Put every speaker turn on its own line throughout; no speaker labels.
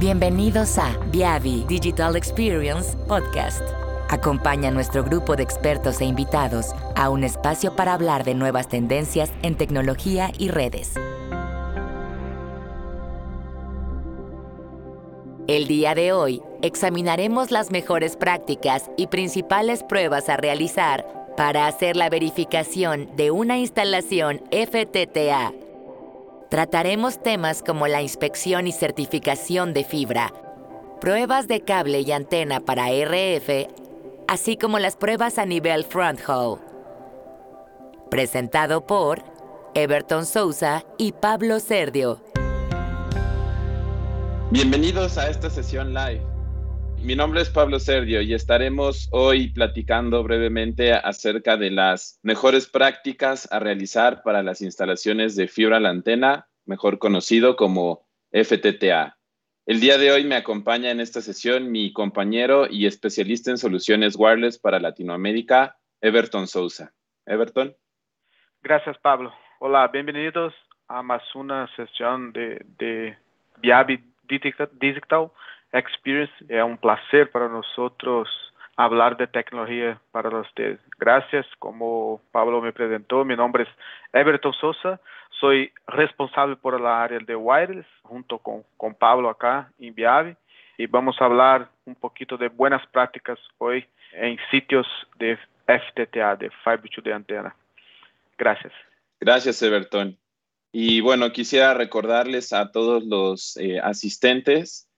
Bienvenidos a Viavi Digital Experience Podcast. Acompaña a nuestro grupo de expertos e invitados a un espacio para hablar de nuevas tendencias en tecnología y redes. El día de hoy examinaremos las mejores prácticas y principales pruebas a realizar para hacer la verificación de una instalación FTTA Trataremos temas como la inspección y certificación de fibra, pruebas de cable y antena para RF, así como las pruebas a nivel front haul. Presentado por Everton Souza y Pablo Serdio.
Bienvenidos a esta sesión live. Mi nombre es Pablo Sergio y estaremos hoy platicando brevemente acerca de las mejores prácticas a realizar para las instalaciones de fibra a la antena, mejor conocido como FTTA. El día de hoy me acompaña en esta sesión mi compañero y especialista en soluciones wireless para Latinoamérica, Everton Souza. Everton.
Gracias, Pablo. Hola, bienvenidos a más una sesión de, de Viavi Digital Experience. Es un placer para nosotros hablar de tecnología para ustedes. Gracias, como Pablo me presentó, mi nombre es Everton Sosa, soy responsable por la área de wireless junto con, con Pablo acá en Viave y vamos a hablar un poquito de buenas prácticas hoy en sitios de FTTA, de Fiber to the Antena. Gracias.
Gracias, Everton. Y bueno, quisiera recordarles a todos los eh, asistentes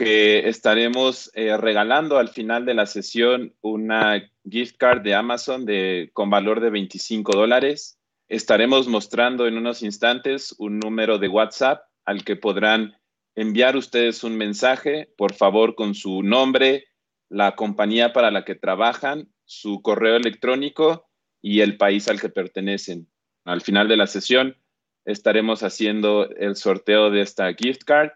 que estaremos eh, regalando al final de la sesión una gift card de Amazon de, con valor de 25 dólares. Estaremos mostrando en unos instantes un número de WhatsApp al que podrán enviar ustedes un mensaje, por favor, con su nombre, la compañía para la que trabajan, su correo electrónico y el país al que pertenecen. Al final de la sesión estaremos haciendo el sorteo de esta gift card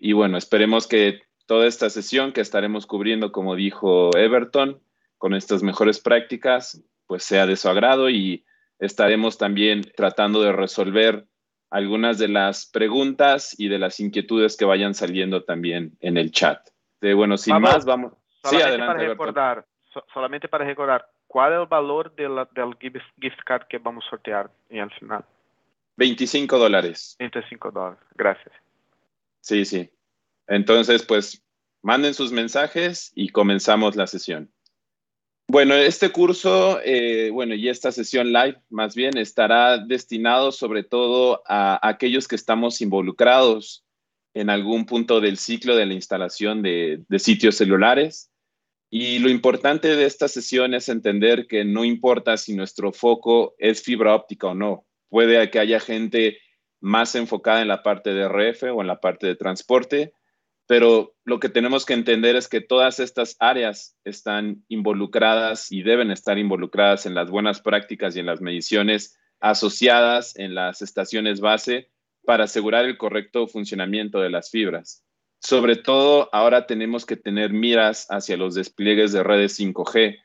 y bueno, esperemos que toda esta sesión que estaremos cubriendo, como dijo Everton, con estas mejores prácticas, pues sea de su agrado y estaremos también tratando de resolver algunas de las preguntas y de las inquietudes que vayan saliendo también en el chat. De, bueno, sin más, vamos.
Solamente sí, adelante, para recordar, solamente para recordar, ¿cuál es el valor de la, del gift card que vamos a sortear en el final?
25 dólares.
25 dólares, gracias.
Sí, sí. Entonces, pues manden sus mensajes y comenzamos la sesión. Bueno, este curso, eh, bueno, y esta sesión live más bien estará destinado sobre todo a, aquellos que estamos involucrados en algún punto del ciclo de la instalación de, de sitios celulares. Y lo importante de esta sesión es entender que no importa si nuestro foco es fibra óptica o no. Puede que haya gente más enfocada en la parte de RF o en la parte de transporte, pero lo que tenemos que entender es que todas estas áreas están involucradas y deben estar involucradas en las buenas prácticas y en las mediciones asociadas en las estaciones base para asegurar el correcto funcionamiento de las fibras. Sobre todo, ahora tenemos que tener miras hacia los despliegues de redes 5G,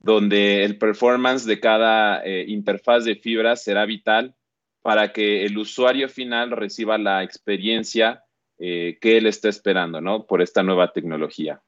donde el performance de cada eh, interfaz de fibra será vital para que el usuario final reciba la experiencia eh, que él está esperando, ¿no? Por esta nueva tecnología.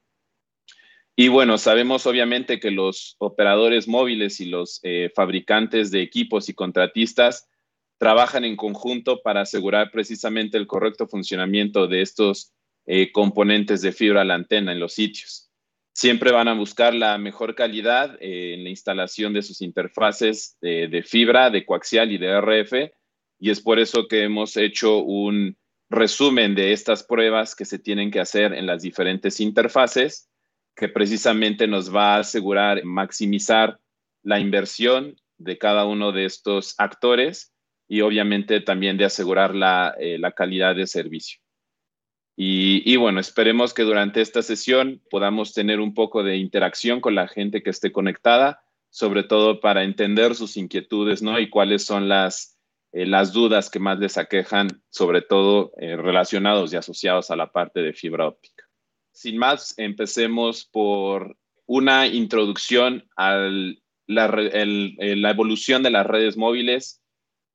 Y bueno, sabemos obviamente que los operadores móviles y los eh, fabricantes de equipos y contratistas trabajan en conjunto para asegurar precisamente el correcto funcionamiento de estos eh, componentes de fibra a la antena en los sitios. Siempre van a buscar la mejor calidad en la instalación de sus interfaces de fibra, de coaxial y de RF, y es por eso que hemos hecho un resumen de estas pruebas que se tienen que hacer en las diferentes interfaces, que precisamente nos va a asegurar maximizar la inversión de cada uno de estos actores y obviamente también de asegurar la, eh, calidad de servicio. Y, y, bueno, esperemos que durante esta sesión podamos tener un poco de interacción con la gente que esté conectada, sobre todo para entender sus inquietudes, ¿no? Y cuáles son las, eh, las dudas que más les aquejan, sobre todo eh, relacionados y asociados a la parte de fibra óptica. Sin más, empecemos por una introducción a la, evolución de las redes móviles,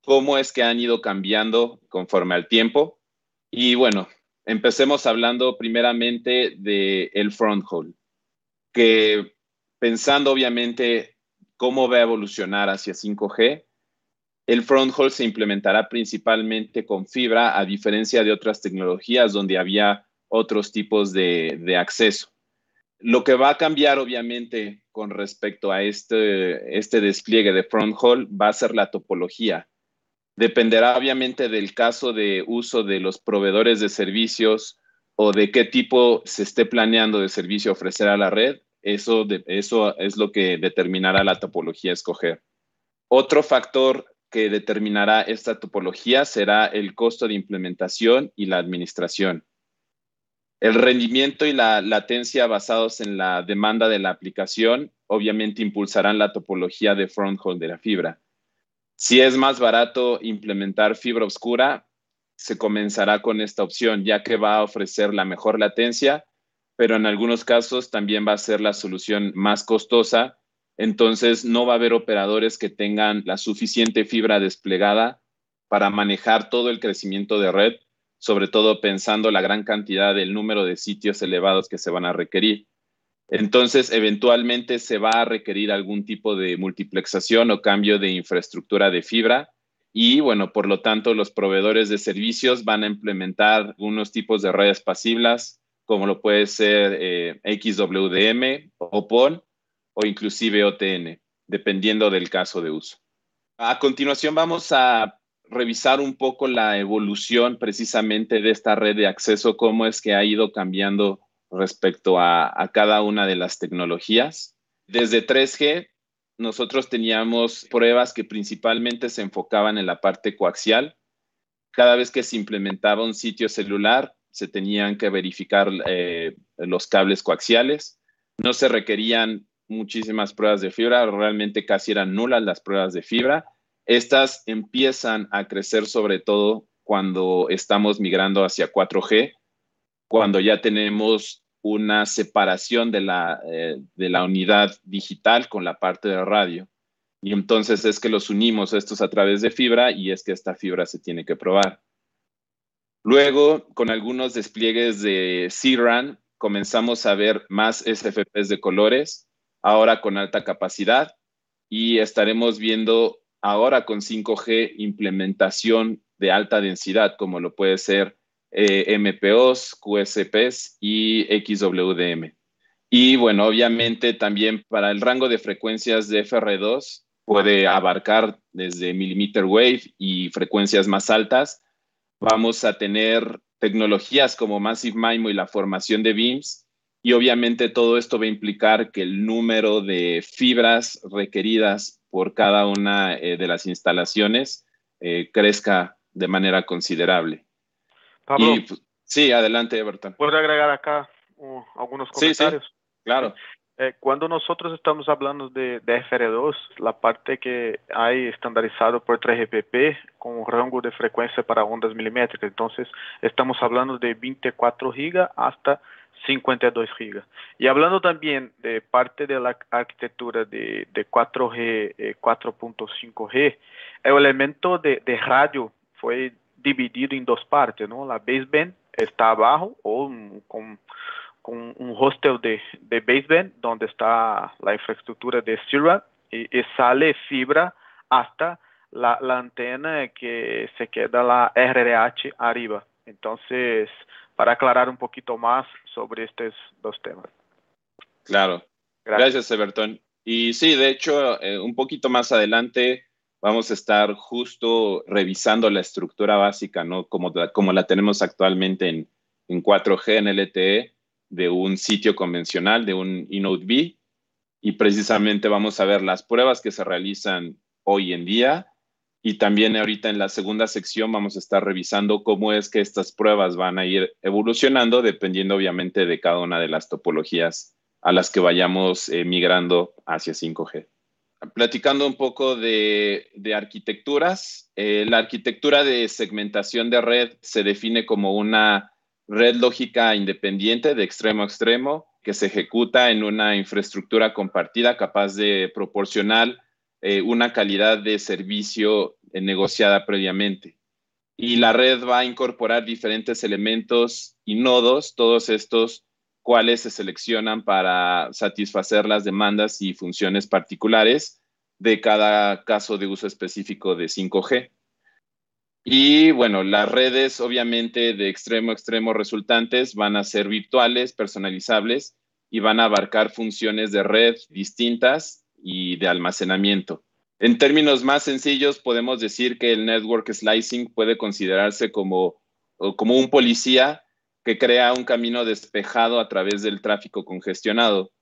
cómo es que han ido cambiando conforme al tiempo. Y bueno, Empecemos hablando primeramente del el front haul, que pensando obviamente cómo va a evolucionar hacia 5G, el front haul se implementará principalmente con fibra, a diferencia de otras tecnologías donde había otros tipos de, acceso. Lo que va a cambiar, obviamente, con respecto a este, este despliegue de front haul va a ser la topología. Dependerá, obviamente, del caso de uso de los proveedores de servicios o de qué tipo se esté planeando de servicio ofrecer a la red. Eso, eso es lo que determinará la topología a escoger. Otro factor que determinará esta topología será el costo de implementación y la administración. El rendimiento y la latencia basados en la demanda de la aplicación obviamente impulsarán la topología de front haul de la fibra. Si es más barato implementar fibra oscura, se comenzará con esta opción, ya que va a ofrecer la mejor latencia, pero en algunos casos también va a ser la solución más costosa. Entonces, no va a haber operadores que tengan la suficiente fibra desplegada para manejar todo el crecimiento de red sobre todo pensando la gran cantidad del número de sitios elevados que se van a requerir. Entonces, eventualmente se va a requerir algún tipo de multiplexación o cambio de infraestructura de fibra y, bueno, por lo tanto, los proveedores de servicios van a implementar unos tipos de redes pasivas, como lo puede ser eh, XWDM o PON o inclusive OTN, dependiendo del caso de uso. A continuación vamos a revisar un poco la evolución precisamente de esta red de acceso, cómo es que ha ido cambiando respecto a, cada una de las tecnologías. Desde 3G, nosotros teníamos pruebas que principalmente se enfocaban en la parte coaxial. Cada vez que se implementaba un sitio celular, se tenían que verificar eh, los cables coaxiales. No se requerían muchísimas pruebas de fibra, realmente casi eran nulas las pruebas de fibra estas empiezan a crecer sobre todo cuando estamos migrando hacia 4G, cuando ya tenemos una separación de la, eh, de la unidad digital con la parte de radio. Y entonces es que los unimos estos a través de fibra y es que esta fibra se tiene que probar. Luego, con algunos despliegues de CRAN, comenzamos a ver más SFPs de colores, ahora con alta capacidad, y estaremos viendo ahora con 5G implementación de alta densidad, como lo puede ser eh, MPOs, QSPs y XWDM. Y bueno, obviamente también para el rango de frecuencias de FR2 puede abarcar desde millimeter wave y frecuencias más altas. Vamos a tener tecnologías como Massive MIMO y la formación de beams. Y obviamente todo esto va a implicar que el número de fibras requeridas por cada una eh, de las instalaciones eh, crezca de manera considerable.
Pablo,
pues, sí, adelante, Everton.
¿Puedo agregar acá uh, algunos comentarios? Sí,
claro.
Eh, cuando nosotros estamos hablando de, de, FR2, la parte que hay estandarizado por 3GPP con un rango de frecuencia para ondas milimétricas, entonces estamos hablando de 24 GB hasta 52 GB. Y hablando también de parte de la arquitectura de, de 4G, 4.5G, eh, el elemento de, radio fue dividido en dos partes, ¿no? La baseband está abajo o con, un hostel de, baseband donde está la infraestructura de y, y sale fibra hasta la, la, antena que se queda la RRH arriba. Entonces, para aclarar un poquito más sobre estos dos temas.
Claro. Gracias, Everton. Y sí, de hecho, eh, un poquito más adelante vamos a estar justo revisando la estructura básica, ¿no? Como, como la tenemos actualmente en, en 4G, en LTE, de un sitio convencional, de un eNodeB. B. Y precisamente vamos a ver las pruebas que se realizan hoy en día y también ahorita en la segunda sección vamos a estar revisando cómo es que estas pruebas van a ir evolucionando dependiendo obviamente de cada una de las topologías a las que vayamos eh, migrando hacia 5G. Platicando un poco de, arquitecturas, eh, la arquitectura de segmentación de red se define como una red lógica independiente de extremo a extremo que se ejecuta en una infraestructura compartida capaz de proporcionar eh, una calidad de servicio eh, negociada previamente. y la red va a incorporar diferentes elementos y nodos, todos estos cuales se seleccionan para satisfacer las demandas y funciones particulares de cada caso de uso específico de 5G. Y bueno, las redes obviamente de extremo a extremo resultantes van a ser virtuales, personalizables y van a abarcar funciones de red distintas y de almacenamiento. En términos más sencillos, podemos decir que el network slicing puede considerarse como, como un policía que crea un camino despejado a través del tráfico congestionado.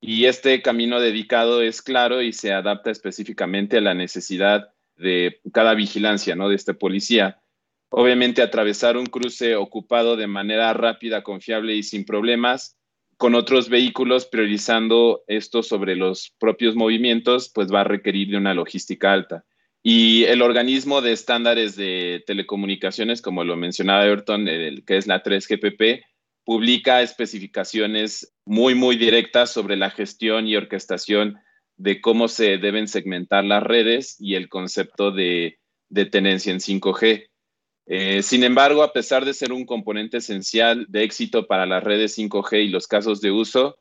Y este camino dedicado es claro y se adapta específicamente a la necesidad de cada vigilancia, ¿no? De este policía. Obviamente atravesar un cruce ocupado de manera rápida, confiable y sin problemas con otros vehículos priorizando esto sobre los propios movimientos, pues va a requerir de una logística alta. Y el organismo de estándares de telecomunicaciones, como lo mencionaba Everton, el, que es la 3GPP, publica especificaciones muy, muy directas sobre la gestión y orquestación de cómo se deben segmentar las redes y el concepto de, tenencia en 5G. Eh, sin embargo, a pesar de ser un componente esencial de éxito para las redes 5G y los casos de uso,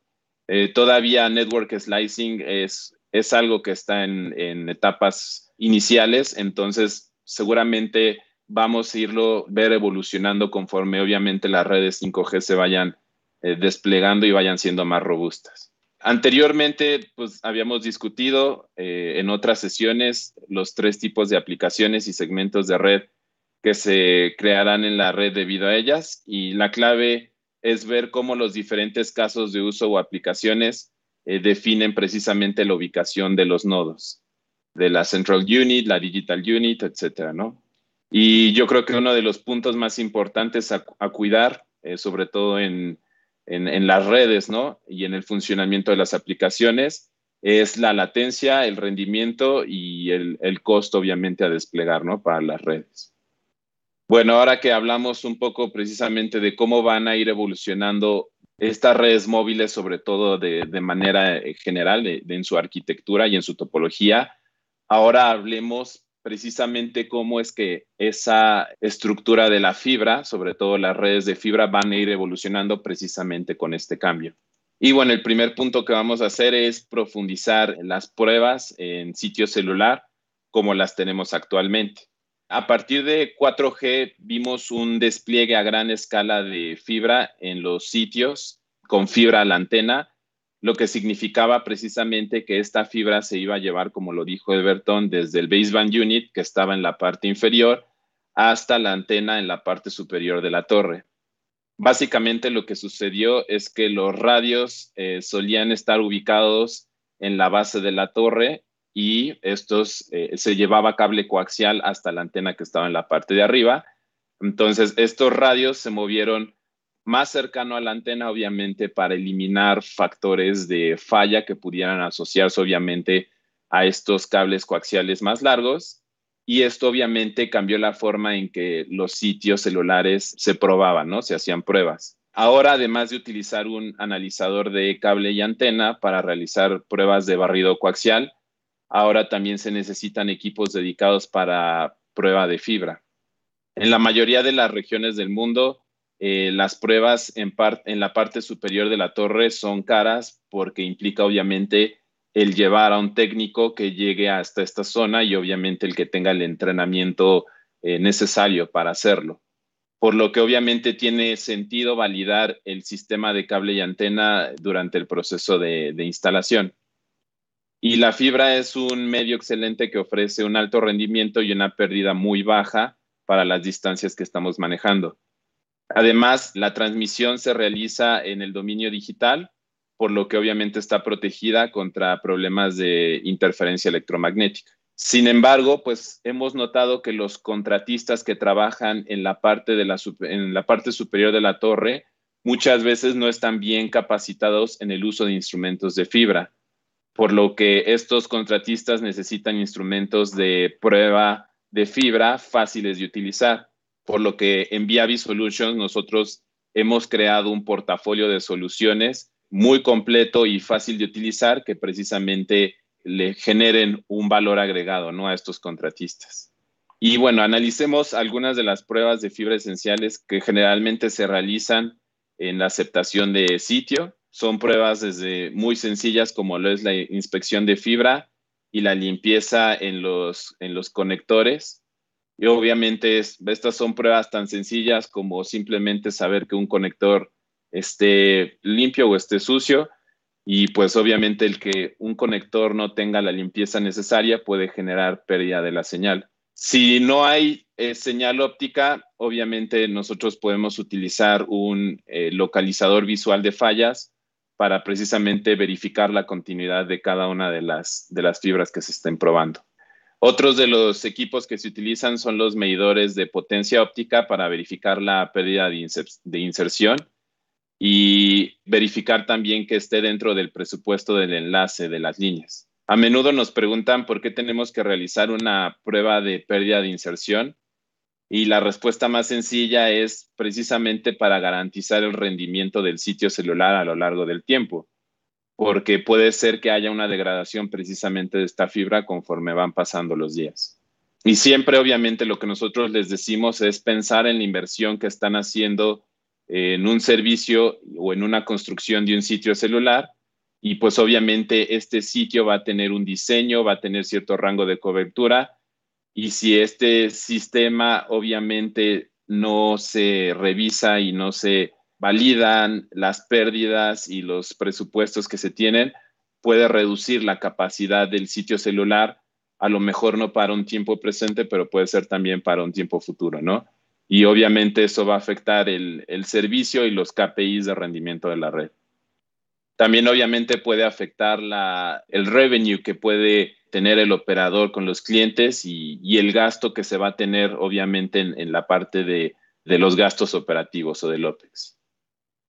eh, todavía network slicing es, es algo que está en, etapas iniciales, entonces seguramente vamos a irlo ver evolucionando conforme obviamente las redes 5G se vayan eh, desplegando y vayan siendo más robustas. Anteriormente, pues habíamos discutido en otras sesiones los tres tipos de aplicaciones y segmentos de red que se crearán en la red debido a ellas y la clave es ver cómo los diferentes casos de uso o aplicaciones eh, definen precisamente la ubicación de los nodos, de la Central Unit, la Digital Unit, etcétera, ¿no? Y yo creo que uno de los puntos más importantes a, cuidar, eh, sobre todo en, en, las redes, ¿no? Y en el funcionamiento de las aplicaciones es la latencia, el rendimiento y el, el, costo, obviamente, a desplegar, ¿no? Para las redes. Bueno, ahora que hablamos un poco precisamente de cómo van a ir evolucionando estas redes móviles, sobre todo de, de manera eh, general, de, en su arquitectura y en su topología, ahora hablemos precisamente cómo es que esa estructura de la fibra, sobre todo las redes de fibra, van a ir evolucionando precisamente con este cambio. Y bueno, el primer punto que vamos a hacer es profundizar las pruebas en sitio celular como las tenemos actualmente. A partir de 4G vimos un despliegue a gran escala de fibra en los sitios con fibra a la antena lo que significaba precisamente que esta fibra se iba a llevar, como lo dijo Everton, desde el baseband unit, que estaba en la parte inferior, hasta la antena en la parte superior de la torre. Básicamente lo que sucedió es que los radios eh, solían estar ubicados en la base de la torre y estos eh, se llevaba cable coaxial hasta la antena que estaba en la parte de arriba. Entonces, estos radios se movieron más cercano a la antena, obviamente, para eliminar factores de falla que pudieran asociarse, obviamente, a estos cables coaxiales más largos. Y esto, obviamente, cambió la forma en que los sitios celulares se probaban, ¿no? Se hacían pruebas. Ahora, además de utilizar un analizador de cable y antena para realizar pruebas de barrido coaxial, ahora también se necesitan equipos dedicados para prueba de fibra. En la mayoría de las regiones del mundo, eh, las pruebas en, la parte superior de la torre son caras porque implica obviamente el llevar a un técnico que llegue hasta esta zona y obviamente el que tenga el entrenamiento eh, necesario para hacerlo. Por lo que obviamente tiene sentido validar el sistema de cable y antena durante el proceso de instalación. Y la fibra es un medio excelente que ofrece un alto rendimiento y una pérdida muy baja para las distancias que estamos manejando. Además, la transmisión se realiza en el dominio digital, por lo que obviamente está protegida contra problemas de interferencia electromagnética. Sin embargo, pues hemos notado que los contratistas que trabajan en la parte, de la, en la parte superior de la torre muchas veces no están bien capacitados en el uso de instrumentos de fibra, por lo que estos contratistas necesitan instrumentos de prueba de fibra fáciles de utilizar por lo que en Viavi Solutions nosotros hemos creado un portafolio de soluciones muy completo y fácil de utilizar que precisamente le generen un valor agregado ¿no? a estos contratistas. Y bueno, analicemos algunas de las pruebas de fibra esenciales que generalmente se realizan en la aceptación de sitio. Son pruebas desde muy sencillas como lo es la inspección de fibra y la limpieza en los, en los conectores. Y obviamente estas son pruebas tan sencillas como simplemente saber que un conector esté limpio o esté sucio. Y pues obviamente el que un conector no tenga la limpieza necesaria puede generar pérdida de la señal. Si no hay eh, señal óptica, obviamente nosotros podemos utilizar un eh, localizador visual de fallas para precisamente verificar la continuidad de cada una de las, de las fibras que se estén probando. Otros de los equipos que se utilizan son los medidores de potencia óptica para verificar la pérdida de, inserción y verificar también que esté dentro del presupuesto del enlace de las líneas. A menudo nos preguntan por qué tenemos que realizar una prueba de pérdida de inserción y la respuesta más sencilla es precisamente para garantizar el rendimiento del sitio celular a lo largo del tiempo porque puede ser que haya una degradación precisamente de esta fibra conforme van pasando los días. Y siempre, obviamente, lo que nosotros les decimos es pensar en la inversión que están haciendo en un servicio o en una construcción de un sitio celular. Y pues obviamente este sitio va a tener un diseño, va a tener cierto rango de cobertura. Y si este sistema obviamente no se revisa y no se validan las pérdidas y los presupuestos que se tienen, puede reducir la capacidad del sitio celular, a lo mejor no para un tiempo presente, pero puede ser también para un tiempo futuro, ¿no? Y obviamente eso va a afectar el, servicio y los KPIs de rendimiento de la red. También obviamente puede afectar el revenue que puede tener el operador con los clientes y, el gasto que se va a tener obviamente en, la parte de, de los gastos operativos o del OPEX.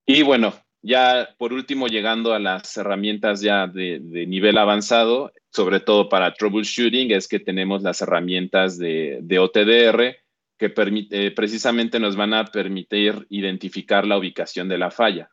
Y bueno, ya por último, llegando a las herramientas ya de, nivel avanzado, sobre todo para troubleshooting, es que tenemos las herramientas de, OTDR que eh, precisamente nos van a permitir identificar la ubicación de la falla.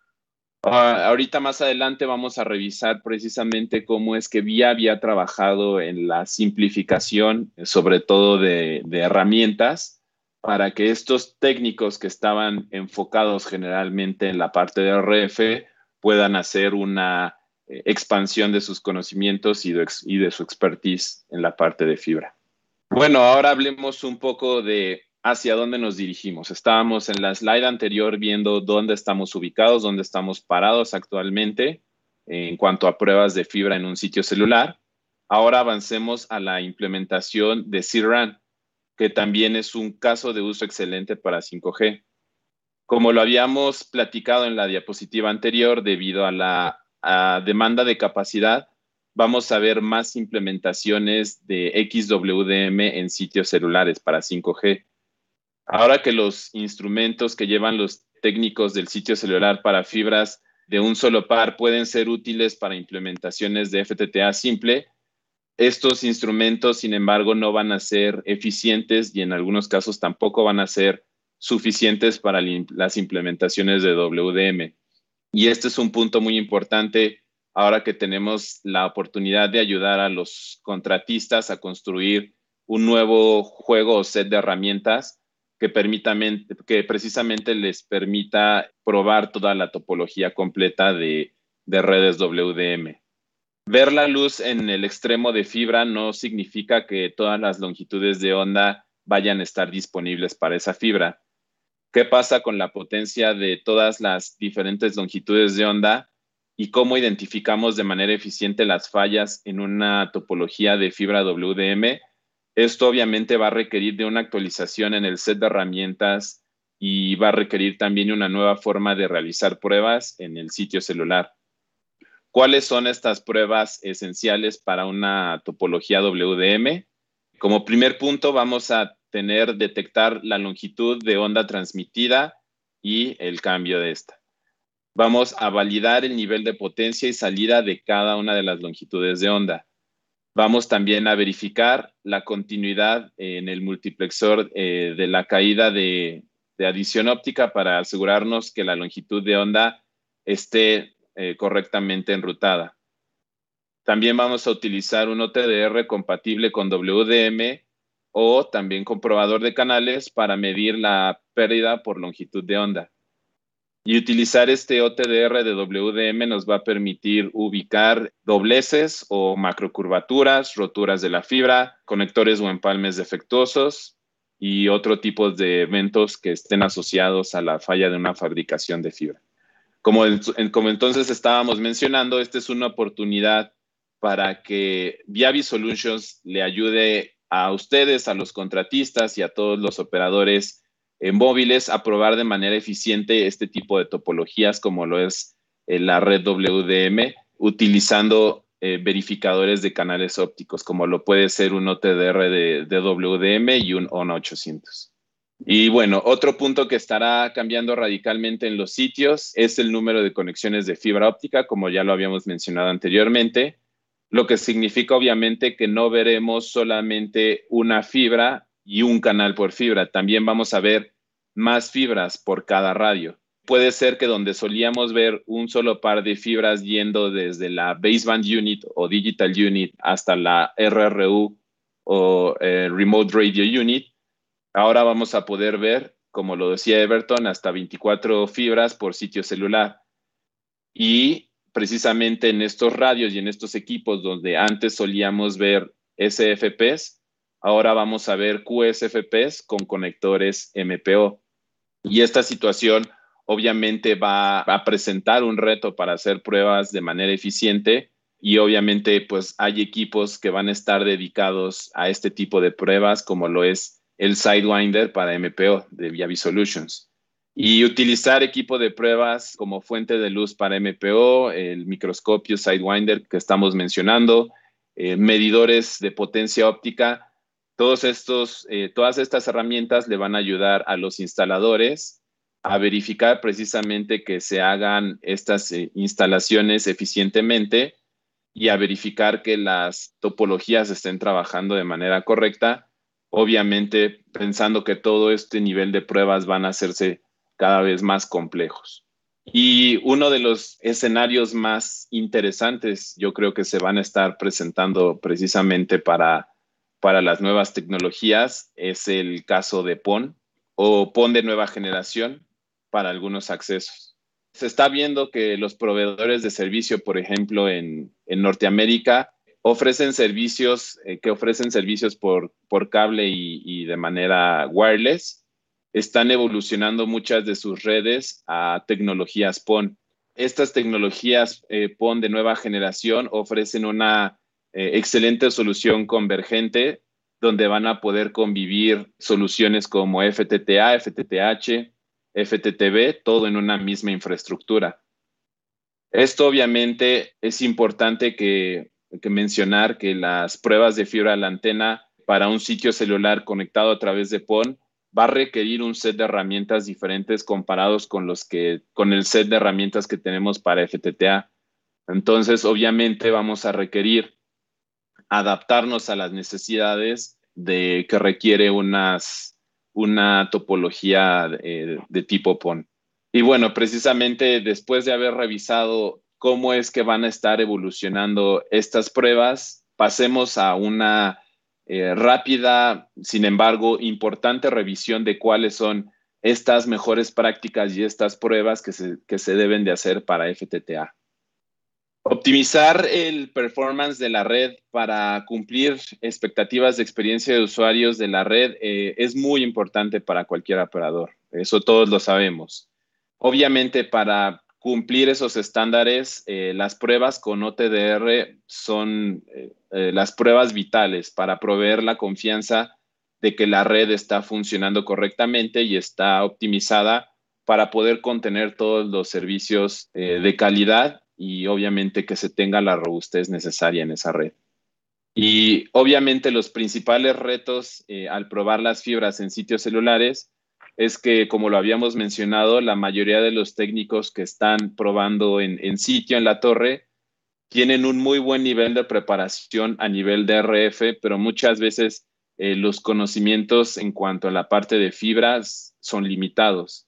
Ah, ahorita más adelante vamos a revisar precisamente cómo es que VIA había trabajado en la simplificación, sobre todo de herramientas, para que estos técnicos que estaban enfocados generalmente en la parte de RF puedan hacer una eh, expansión de sus conocimientos y de, su expertise en la parte de fibra. Bueno, ahora hablemos un poco de hacia dónde nos dirigimos. Estábamos en la slide anterior viendo dónde estamos ubicados, dónde estamos parados actualmente en cuanto a pruebas de fibra en un sitio celular. Ahora avancemos a la implementación de CRAN que también es un caso de uso excelente para 5G. Como lo habíamos platicado en la diapositiva anterior, debido a la demanda de capacidad, vamos a ver más implementaciones de XWDM en sitios celulares para 5G. Ahora que los instrumentos que llevan los técnicos del sitio celular para fibras de un solo par pueden ser útiles para implementaciones de FTTA simple, estos instrumentos, sin embargo, no van a ser eficientes y en algunos casos tampoco van a ser suficientes para las implementaciones de WDM. Y este es un punto muy importante ahora que tenemos la oportunidad de ayudar a los contratistas a construir un nuevo juego o set de herramientas que, que precisamente les permita probar toda la topología completa de, de redes WDM. Ver la luz en el extremo de fibra no significa que todas las longitudes de onda vayan a estar disponibles para esa fibra. ¿Qué pasa con la potencia de todas las diferentes longitudes de onda y cómo identificamos de manera eficiente las fallas en una topología de fibra WDM? Esto obviamente va a requerir de una actualización en el set de herramientas y va a requerir también una nueva forma de realizar pruebas en el sitio celular. ¿Cuáles son estas pruebas esenciales para una topología WDM? Como primer punto vamos a tener detectar la longitud de onda transmitida y el cambio de esta. Vamos a validar el nivel de potencia y salida de cada una de las longitudes de onda. Vamos también a verificar la continuidad en el multiplexor eh, de la caída de, adición óptica para asegurarnos que la longitud de onda esté eh, correctamente enrutada. También vamos a utilizar un OTDR compatible con WDM o también comprobador de canales para medir la pérdida por longitud de onda. Y utilizar este OTDR de WDM nos va a permitir ubicar dobleces o macrocurvaturas, roturas de la fibra, conectores o empalmes defectuosos y otro tipo de eventos que estén asociados a la falla de una fabricación de fibra. Como, como entonces estábamos mencionando, esta es una oportunidad para que Viavi Solutions le ayude a ustedes, a los contratistas y a todos los operadores en móviles a probar de manera eficiente este tipo de topologías como lo es eh, la red WDM utilizando eh, verificadores de canales ópticos como lo puede ser un OTDR de, de WDM y un ON 800. Y bueno, otro punto que estará cambiando radicalmente en los sitios es el número de conexiones de fibra óptica, como ya lo habíamos mencionado anteriormente, lo que significa obviamente que no veremos solamente una fibra y un canal por fibra. También vamos a ver más fibras por cada radio. Puede ser que donde solíamos ver un solo par de fibras yendo desde la baseband unit o digital unit hasta la RRU o eh, remote radio unit, ahora vamos a poder ver, como lo decía Everton, hasta 24 fibras por sitio celular. Y precisamente en estos radios y en estos equipos donde antes solíamos ver SFPs, Ahora vamos a ver QSFPs con conectores MPO. Y esta situación obviamente va a presentar un reto para hacer pruebas de manera eficiente y obviamente pues hay equipos que van a estar dedicados a este tipo de pruebas como lo es el Sidewinder para MPO de Viavi Solutions. Y utilizar equipo de pruebas como fuente de luz para MPO, el microscopio Sidewinder que estamos mencionando, eh, medidores de potencia óptica, todos estos, eh, todas estas herramientas le van a ayudar a los instaladores a verificar precisamente que se hagan estas eh, instalaciones eficientemente y a verificar que las topologías estén trabajando de manera correcta, obviamente pensando que todo este nivel de pruebas van a hacerse cada vez más complejos. Y uno de los escenarios más interesantes, yo creo que se van a estar presentando precisamente para para las nuevas tecnologías es el caso de PON o PON de nueva generación para algunos accesos. Se está viendo que los proveedores de servicio, por ejemplo, en, Norteamérica, ofrecen servicios eh, que ofrecen servicios por, por cable y, de manera wireless. Están evolucionando muchas de sus redes a tecnologías PON. Estas tecnologías eh, PON de nueva generación ofrecen una eh, excelente solución convergente donde van a poder convivir soluciones como FTTA, FTTH, FTTB, todo en una misma infraestructura. Esto obviamente es importante que, que mencionar que las pruebas de fibra a la antena para un sitio celular conectado a través de PON va a requerir un set de herramientas diferentes comparados con los que con el set de herramientas que tenemos para FTTA. Entonces, obviamente vamos a requerir adaptarnos a las necesidades de que requiere unas, una topología de, de tipo PON. Y bueno, precisamente después de haber revisado cómo es que van a estar evolucionando estas pruebas, pasemos a una eh, rápida, sin embargo, importante revisión de cuáles son estas mejores prácticas y estas pruebas que se, que se deben de hacer para FTTA. Optimizar el performance de la red para cumplir expectativas de experiencia de usuarios de la red eh, es muy importante para cualquier operador. Eso todos lo sabemos. Obviamente, para cumplir esos estándares, eh, las pruebas con OTDR son eh, las pruebas vitales para proveer la confianza de que la red está funcionando correctamente y está optimizada para poder contener todos los servicios de calidad y obviamente que se tenga la robustez necesaria en esa red. Y obviamente los principales retos eh, al probar las fibras en sitios celulares es que, como lo habíamos mencionado, la mayoría de los técnicos que están probando en, sitio en la torre tienen un muy buen nivel de preparación a nivel de RF, pero muchas veces eh, los conocimientos en cuanto a la parte de fibras son limitados.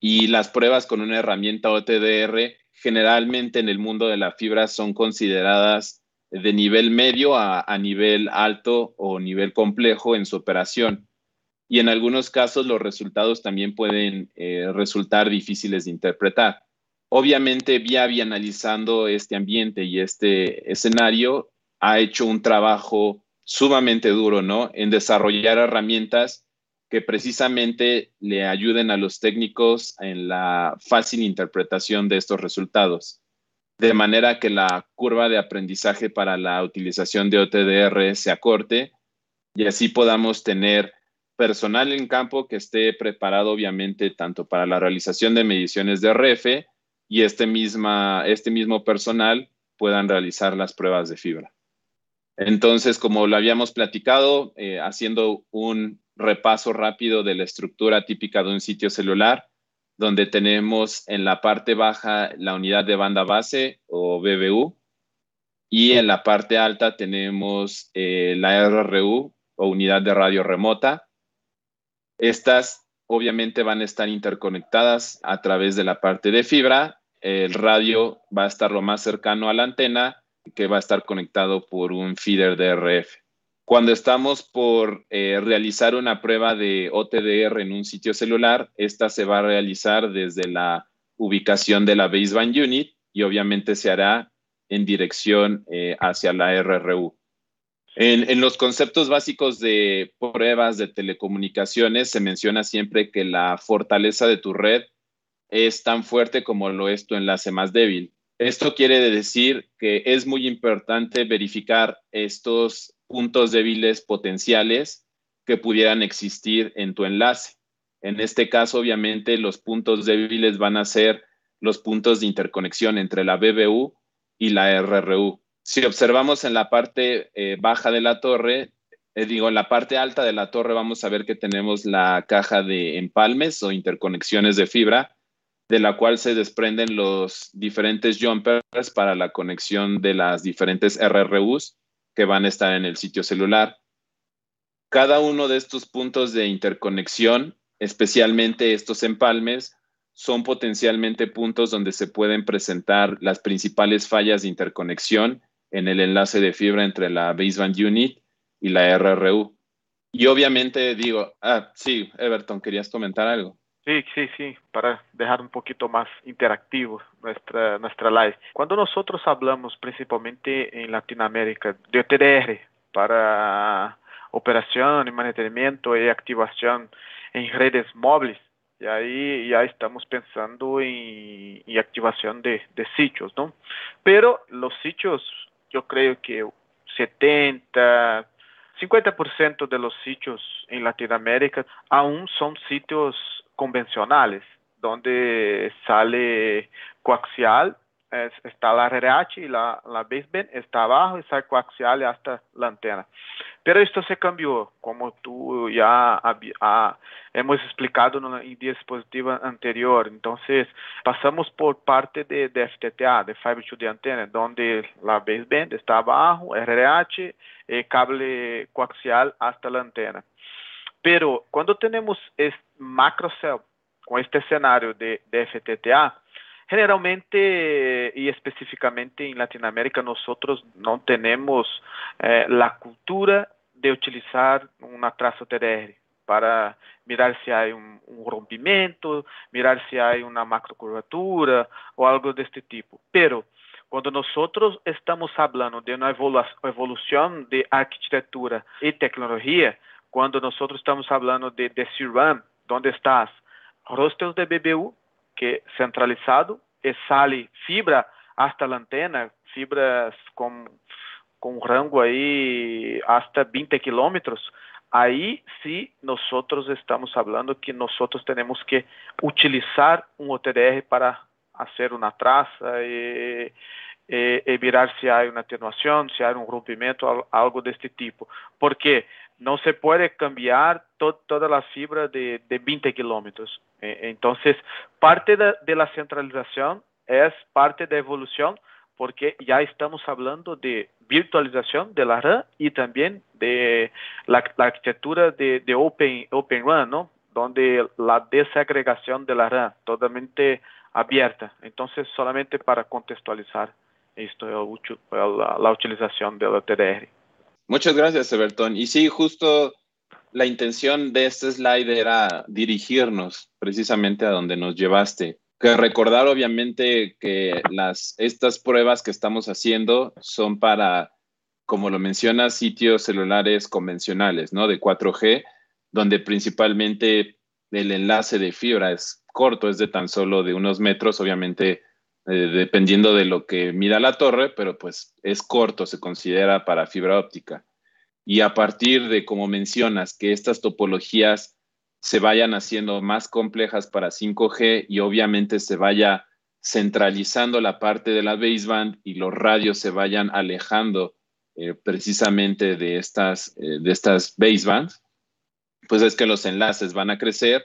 Y las pruebas con una herramienta OTDR generalmente en el mundo de la fibra son consideradas de nivel medio a, nivel alto o nivel complejo en su operación. Y en algunos casos los resultados también pueden eh, resultar difíciles de interpretar. Obviamente, Viavi analizando este ambiente y este escenario ha hecho un trabajo sumamente duro, ¿no? En desarrollar herramientas que precisamente le ayuden a los técnicos en la fácil interpretación de estos resultados, de manera que la curva de aprendizaje para la utilización de OTDR se acorte y así podamos tener personal en campo que esté preparado obviamente tanto para la realización de mediciones de RF y este, misma, este mismo personal puedan realizar las pruebas de fibra. Entonces, como lo habíamos platicado, eh, haciendo un repaso rápido de la estructura típica de un sitio celular, donde tenemos en la parte baja la unidad de banda base o BBU y en la parte alta tenemos eh, la RRU o unidad de radio remota. Estas obviamente van a estar interconectadas a través de la parte de fibra. El radio va a estar lo más cercano a la antena que va a estar conectado por un feeder DRF. Cuando estamos por eh, realizar una prueba de OTDR en un sitio celular, esta se va a realizar desde la ubicación de la baseband unit y obviamente se hará en dirección eh, hacia la RRU. En, en, los conceptos básicos de pruebas de telecomunicaciones se menciona siempre que la fortaleza de tu red es tan fuerte como lo es tu enlace más débil. Esto quiere decir que es muy importante verificar estos puntos débiles potenciales que pudieran existir en tu enlace. En este caso, obviamente, los puntos débiles van a ser los puntos de interconexión entre la BBU y la RRU. Si observamos en la parte eh, baja de la torre, eh, digo, en la parte alta de la torre vamos a ver que tenemos la caja de empalmes o interconexiones de fibra de la cual se desprenden los diferentes jumpers para la conexión de las diferentes RRUs que van a estar en el sitio celular. Cada uno de estos puntos de interconexión, especialmente estos empalmes, son potencialmente puntos donde se pueden presentar las principales fallas de interconexión en el enlace de fibra entre la baseband unit y la RRU. Y obviamente digo, ah, sí, Everton, ¿querías comentar algo?
Sí, sí, sí, para dejar un poquito más interactivo nuestra, nuestra live. Cuando nosotros hablamos principalmente en Latinoamérica de OTDR para operación y mantenimiento y activación en redes móviles, y ahí ya estamos pensando en, activación de, de, sitios, ¿no? Pero los sitios, yo creo que 70, 50% de los sitios en Latinoamérica aún son sitios convencionales, donde sale coaxial, está la RH y la, la baseband está abajo y sale coaxial hasta la antena. Pero esto se cambió, como tú ya hemos explicado en el dispositivo anterior. Entonces, pasamos por parte de, de FTTA, de Fiber to the Antenna, donde la baseband está abajo, RH, eh, cable coaxial hasta la antena. Pero cuando tenemos este macrocell con este escenario de, de FTTA, generalmente y específicamente en Latinoamérica nosotros no tenemos eh, la cultura de utilizar una traza TDR para mirar si hay un, un, rompimiento, mirar si hay una macrocurvatura o algo de este tipo. Pero cuando nosotros estamos hablando de una evolución de arquitectura y tecnología, cuando nosotros estamos hablando de, de CRAM, donde estás rostros de BBU, que centralizado, e sale fibra hasta la antena, fibras com, com rango aí hasta 20 kilómetros, aí sim nós estamos falando que nós temos que utilizar um OTDR para fazer uma traça e, e, e virar se há uma atenuação, se há um rompimento, algo deste tipo. Porque no se puede cambiar toda la fibra de, 20 kilómetros. E, entonces, parte de, la centralización es parte de evolución porque ya estamos hablando de virtualización de la red y también de la, arquitectura de, Open, Open RAN, ¿no? donde la desagregación de la red totalmente abierta. Entonces, solamente para contextualizar esto es la, la utilización de la TDR.
Muchas gracias, Everton. Y sí, justo la intención de este slide era dirigirnos precisamente a donde nos llevaste. Que recordar obviamente que las, estas pruebas que estamos haciendo son para, como lo menciona, sitios celulares convencionales, ¿no? De 4G, donde principalmente el enlace de fibra es corto, es de tan solo de unos metros, obviamente eh, dependiendo de lo que mida la torre, pero pues es corto, se considera para fibra óptica. Y a partir de, como mencionas, que estas topologías se vayan haciendo más complejas para 5G y obviamente se vaya centralizando la parte de la baseband y los radios se vayan alejando eh, precisamente de estas, eh, de estas basebands, pues es que los enlaces van a crecer,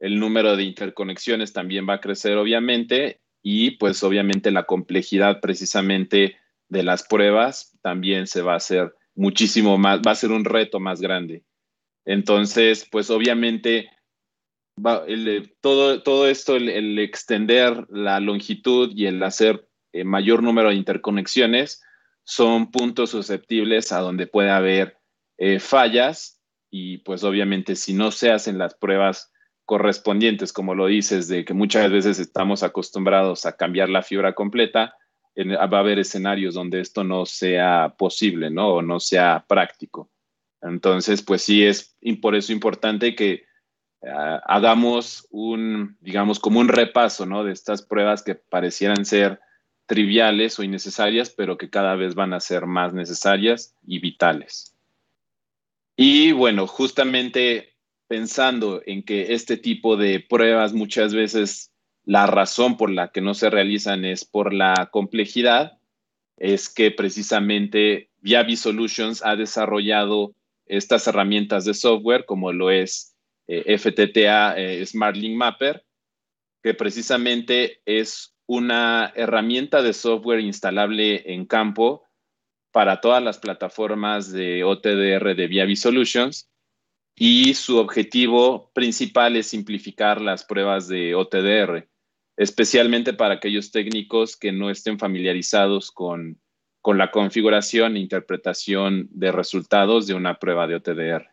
el número de interconexiones también va a crecer obviamente y pues obviamente la complejidad precisamente de las pruebas también se va a hacer muchísimo más, va a ser un reto más grande. Entonces, pues obviamente todo, todo esto, el, extender la longitud y el hacer eh, mayor número de interconexiones son puntos susceptibles a donde puede haber eh, fallas y pues obviamente si no se hacen las pruebas correspondientes, como lo dices, de que muchas veces estamos acostumbrados a cambiar la fibra completa, va a haber escenarios donde esto no sea posible, ¿no? O no sea práctico. Entonces, pues sí es por eso importante que ah, hagamos un, digamos, como un repaso, ¿no? De estas pruebas que parecieran ser triviales o innecesarias, pero que cada vez van a ser más necesarias y vitales. Y bueno, justamente pensando en que este tipo de pruebas muchas veces la razón por la que no se realizan es por la complejidad, es que precisamente Viavi Solutions ha desarrollado estas herramientas de software como lo es eh, FTTA eh, Smart Link Mapper, que precisamente es una herramienta de software instalable en campo para todas las plataformas de OTDR de Viavi Solutions y su objetivo principal es simplificar las pruebas de OTDR especialmente para aquellos técnicos que no estén familiarizados con, la configuración e interpretación de resultados de una prueba de OTDR.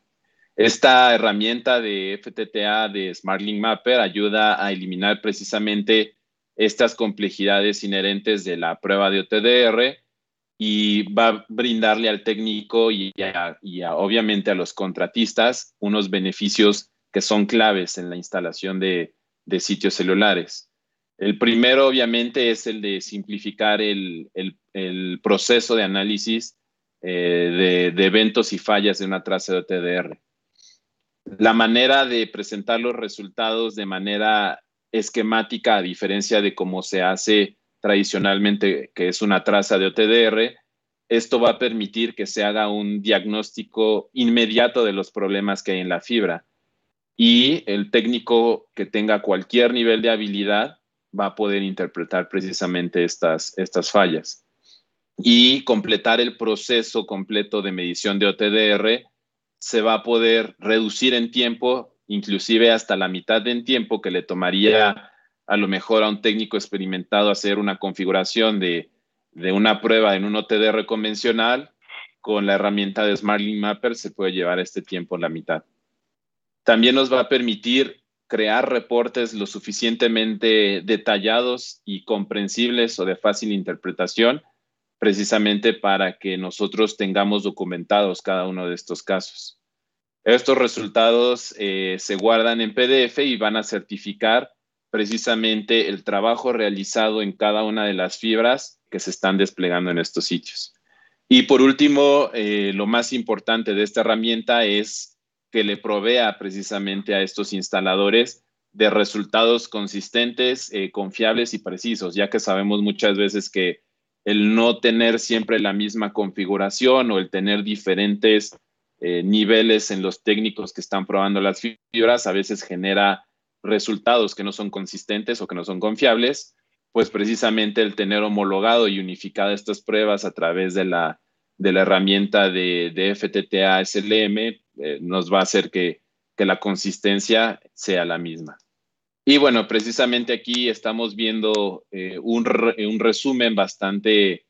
Esta herramienta de FTTA de SmartLink Mapper ayuda a eliminar precisamente estas complejidades inherentes de la prueba de OTDR y va a brindarle al técnico y, obviamente a los contratistas unos beneficios que son claves en la instalación de sitios celulares. El primero, obviamente, es el de simplificar el, proceso de análisis eh, de, eventos y fallas de una traza de OTDR. La manera de presentar los resultados de manera esquemática, a diferencia de cómo se hace tradicionalmente, que es una traza de OTDR, esto va a permitir que se haga un diagnóstico inmediato de los problemas que hay en la fibra. Y el técnico que tenga cualquier nivel de habilidad va a poder interpretar precisamente estas, estas fallas. Y completar el proceso completo de medición de OTDR se va a poder reducir en tiempo, inclusive hasta la mitad en tiempo que le tomaría a lo mejor a un técnico experimentado hacer una configuración de, de una prueba en un OTDR convencional, con la herramienta de SmartLink Mapper se puede llevar este tiempo a la mitad. También nos va a permitir crear reportes lo suficientemente detallados y comprensibles o de fácil interpretación, precisamente para que nosotros tengamos documentados cada uno de estos casos. Estos resultados eh, se guardan en PDF y van a certificar precisamente el trabajo realizado en cada una de las fibras que se están desplegando en estos sitios. Y por último, eh, lo más importante de esta herramienta es que le provea precisamente a estos instaladores de resultados consistentes, eh, confiables y precisos, ya que sabemos muchas veces que el no tener siempre la misma configuración o el tener diferentes eh, niveles en los técnicos que están probando las fibras a veces genera resultados que no son consistentes o que no son confiables, pues precisamente el tener homologado y unificado estas pruebas a través de la, de la herramienta de, de FTTA SLM eh, nos va a hacer que, la consistencia sea la misma. Y bueno, precisamente aquí estamos viendo eh, un, resumen bastante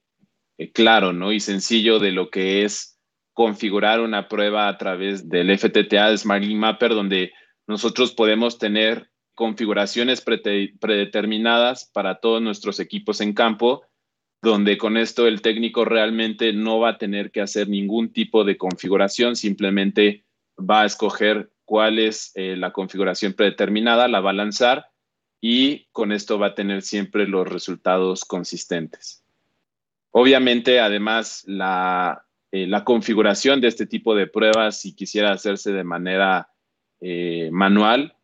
eh, claro ¿no? y sencillo de lo que es configurar una prueba a través del FTTA de Smart Link Mapper, donde nosotros podemos tener configuraciones predeterminadas para todos nuestros equipos en campo, donde con esto el técnico realmente no va a tener que hacer ningún tipo de configuración, simplemente va a escoger cuál es eh, la configuración predeterminada, la va a lanzar y con esto va a tener siempre los resultados consistentes. Obviamente, además, la, eh, configuración de este tipo de pruebas, si quisiera hacerse de manera eh, manual,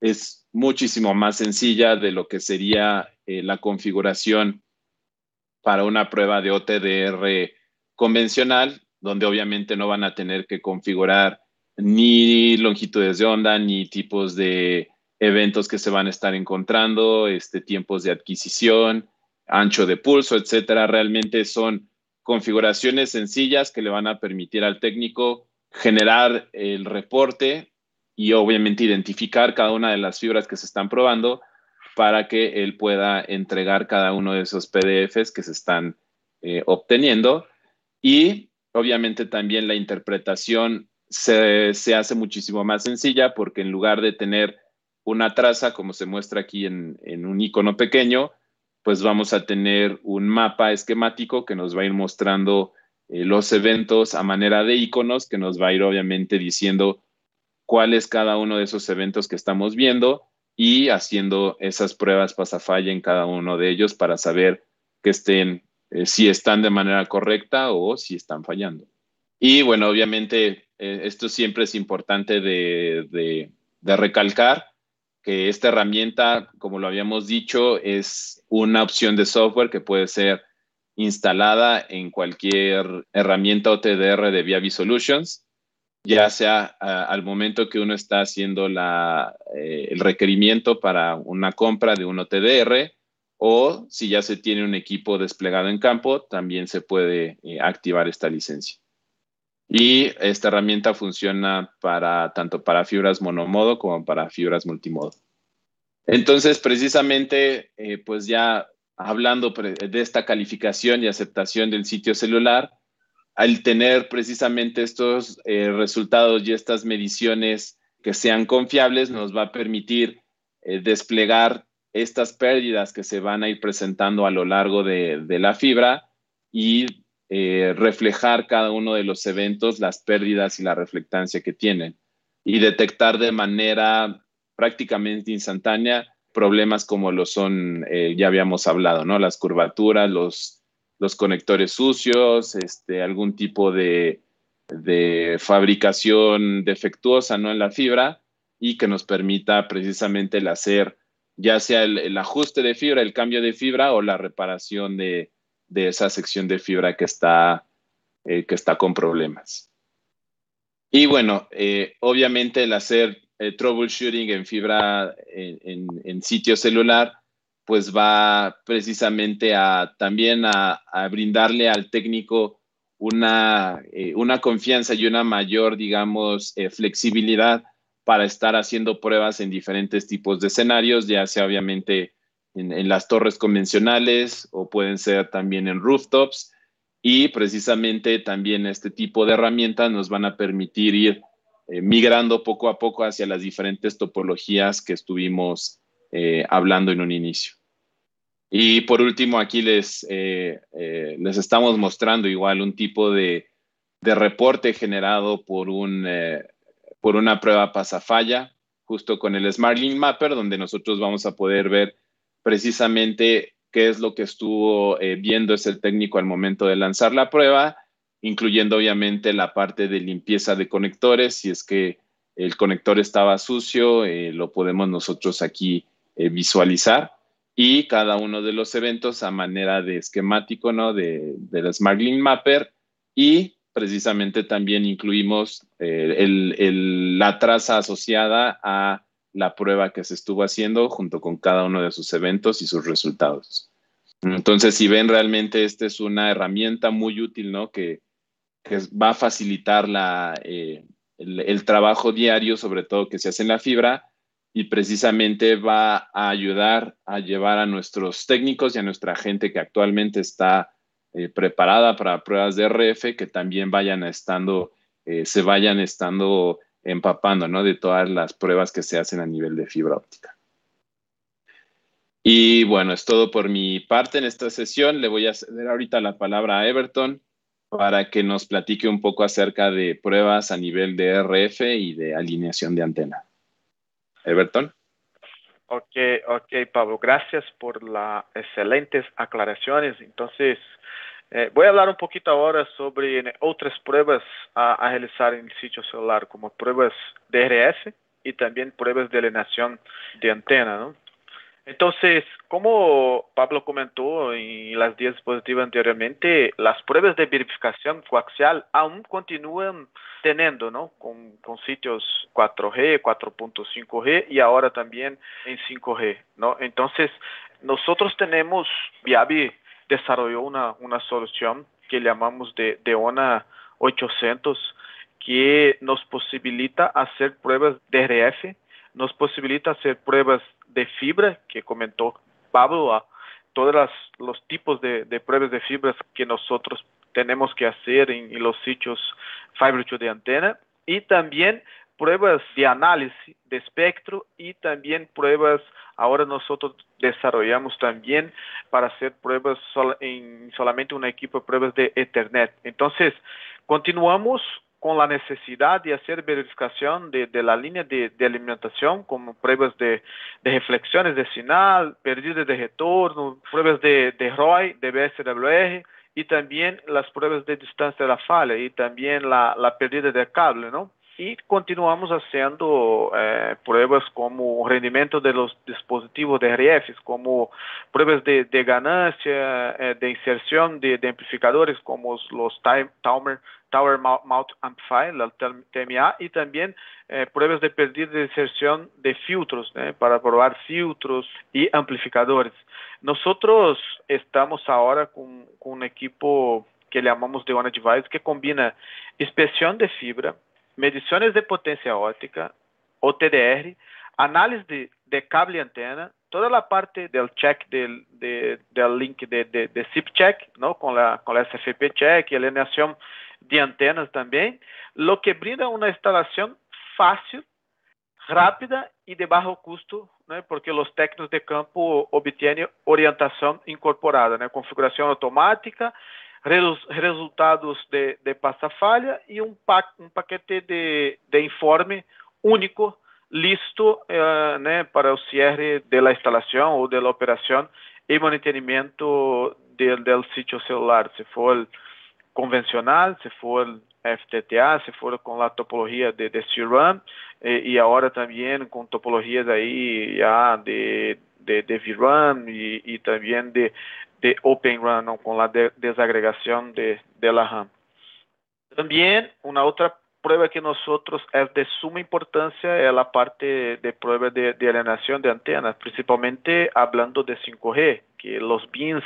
es muchísimo más sencilla de lo que sería eh, la configuración para una prueba de OTDR convencional, donde obviamente no van a tener que configurar ni longitudes de onda, ni tipos de eventos que se van a estar encontrando, este, tiempos de adquisición, ancho de pulso, etcétera. Realmente son configuraciones sencillas que le van a permitir al técnico generar el reporte y obviamente identificar cada una de las fibras que se están probando para que él pueda entregar cada uno de esos PDFs que se están eh, obteniendo. Y obviamente también la interpretación se, se hace muchísimo más sencilla porque en lugar de tener una traza, como se muestra aquí en, un icono pequeño, pues vamos a tener un mapa esquemático que nos va a ir mostrando eh, los eventos a manera de iconos, que nos va a ir obviamente diciendo cuál es cada uno de esos eventos que estamos viendo y haciendo esas pruebas pasafalla en cada uno de ellos para saber que estén, eh, si están de manera correcta o si están fallando. Y bueno, obviamente eh, esto siempre es importante de recalcar que esta herramienta, como lo habíamos dicho, es una opción de software que puede ser instalada en cualquier herramienta OTDR de Viavi Solutions, ya sea al momento que uno está haciendo eh, el requerimiento para una compra de un OTDR o si ya se tiene un equipo desplegado en campo, también se puede eh, activar esta licencia. Y esta herramienta funciona para tanto para fibras monomodo como para fibras multimodo. Entonces, precisamente, eh, pues ya hablando de esta calificación y aceptación del sitio celular, al tener precisamente estos eh, resultados y estas mediciones que sean confiables, nos va a permitir eh, desplegar estas pérdidas que se van a ir presentando a lo largo de, de la fibra y eh, reflejar cada uno de los eventos, las pérdidas y la reflectancia que tienen y detectar de manera prácticamente instantánea problemas como lo son, eh, ya habíamos hablado, ¿no? Las curvaturas, los, los conectores sucios, este, algún tipo de, de fabricación defectuosa, ¿no? En la fibra y que nos permita precisamente el hacer ya sea el ajuste de fibra, el cambio de fibra o la reparación de, de esa sección de fibra que está, eh, que está con problemas. Y bueno, eh, obviamente el hacer eh, troubleshooting en fibra en, sitio celular, pues va precisamente a también a, brindarle al técnico una, una, confianza y una mayor, digamos, flexibilidad para estar haciendo pruebas en diferentes tipos de escenarios, ya sea obviamente en, las torres convencionales o pueden ser también en rooftops. Y precisamente también este tipo de herramientas nos van a permitir ir eh, migrando poco a poco hacia las diferentes topologías que estuvimos eh, hablando en un inicio. Y por último, aquí les, eh, les estamos mostrando igual un tipo de, de reporte generado por, un, por una prueba pasafalla, justo con el Smart Link Mapper, donde nosotros vamos a poder ver precisamente qué es lo que estuvo eh, viendo ese técnico al momento de lanzar la prueba, incluyendo obviamente la parte de limpieza de conectores, si es que el conector estaba sucio, eh, lo podemos nosotros aquí eh, visualizar y cada uno de los eventos a manera de esquemático, ¿no? De, del Smart Link Mapper y precisamente también incluimos la traza asociada a la prueba que se estuvo haciendo junto con cada uno de sus eventos y sus resultados. Entonces, si ven realmente, esta es una herramienta muy útil, ¿no? Que, va a facilitar la, eh, el, trabajo diario, sobre todo que se hace en la fibra, y precisamente va a ayudar a llevar a nuestros técnicos y a nuestra gente que actualmente está eh, preparada para pruebas de RF que también vayan estando, eh, se vayan estando empapando, ¿no? De todas las pruebas que se hacen a nivel de fibra óptica. Y bueno, es todo por mi parte en esta sesión. Le voy a ceder ahorita la palabra a Everton para que nos platique un poco acerca de pruebas a nivel de RF y de alineación de antena. Everton.
Ok, ok, Pablo, gracias por las excelentes aclaraciones. Entonces, eh, voy a hablar un poquito ahora sobre otras pruebas a, realizar en el sitio celular, como pruebas de RF y también pruebas de alineación de antena, ¿no? Entonces, como Pablo comentó en las 10 diapositivas anteriormente, las pruebas de verificación coaxial aún continúan teniendo, ¿no? Con, con sitios 4G, 4.5G y ahora también en 5G, ¿no? Entonces, nosotros tenemos, Viavi desarrolló una, una solución que llamamos de, de ONA 800 que nos posibilita hacer pruebas de RF, nos posibilita hacer pruebas de fibra, que comentó Pablo, a todos los tipos de, pruebas de fibras que nosotros tenemos que hacer en, los sitios Fiber de antena y también pruebas de análisis de espectro y también pruebas, ahora nosotros desarrollamos también para hacer pruebas en solamente un equipo de pruebas de Ethernet. Entonces, continuamos con la necesidad de hacer verificación de, de la línea de, alimentación, como pruebas de, reflexiones de señal, pérdidas de retorno, pruebas de, ROI, de BSWR, y también las pruebas de distancia de la falla, y también la, la pérdida de cable, ¿no? Y continuamos haciendo eh, pruebas como rendimiento de los dispositivos de RF, como pruebas de, ganancia, eh, de inserción de, amplificadores como los timer, Tower Mount Amplifier, la TMA, y también eh, pruebas de pérdida de inserción de filtros, ¿eh? para probar filtros y amplificadores. Nosotros estamos ahora con, con un equipo que llamamos de One Device, que combina inspección de fibra, mediciones de potencia óptica, OTDR, análisis de, de cable y antena, toda la parte del check del, de, del link de, de, de check, ¿no? con, la, con la SFP check y alineación de antenas también, lo que brinda una instalación fácil, rápida y de bajo costo, ¿no? porque los técnicos de campo obtienen orientación incorporada, ¿no? configuración automática, resultados de, de passa-falha e um, pa um paquete de, de informe único listo né, para o cierre da instalação ou da operação e monitoramento do sítio celular, se for convencional, se for FTTA, se for com a topologia de, de CRAM e, e agora também com topologias aí de, de, de VRAM e, e de, de Open Run con la de desagregación de, la RAM. También una otra prueba que nosotros es de suma importancia es la parte de prueba de, de de antenas, principalmente hablando de 5G, que los BINs,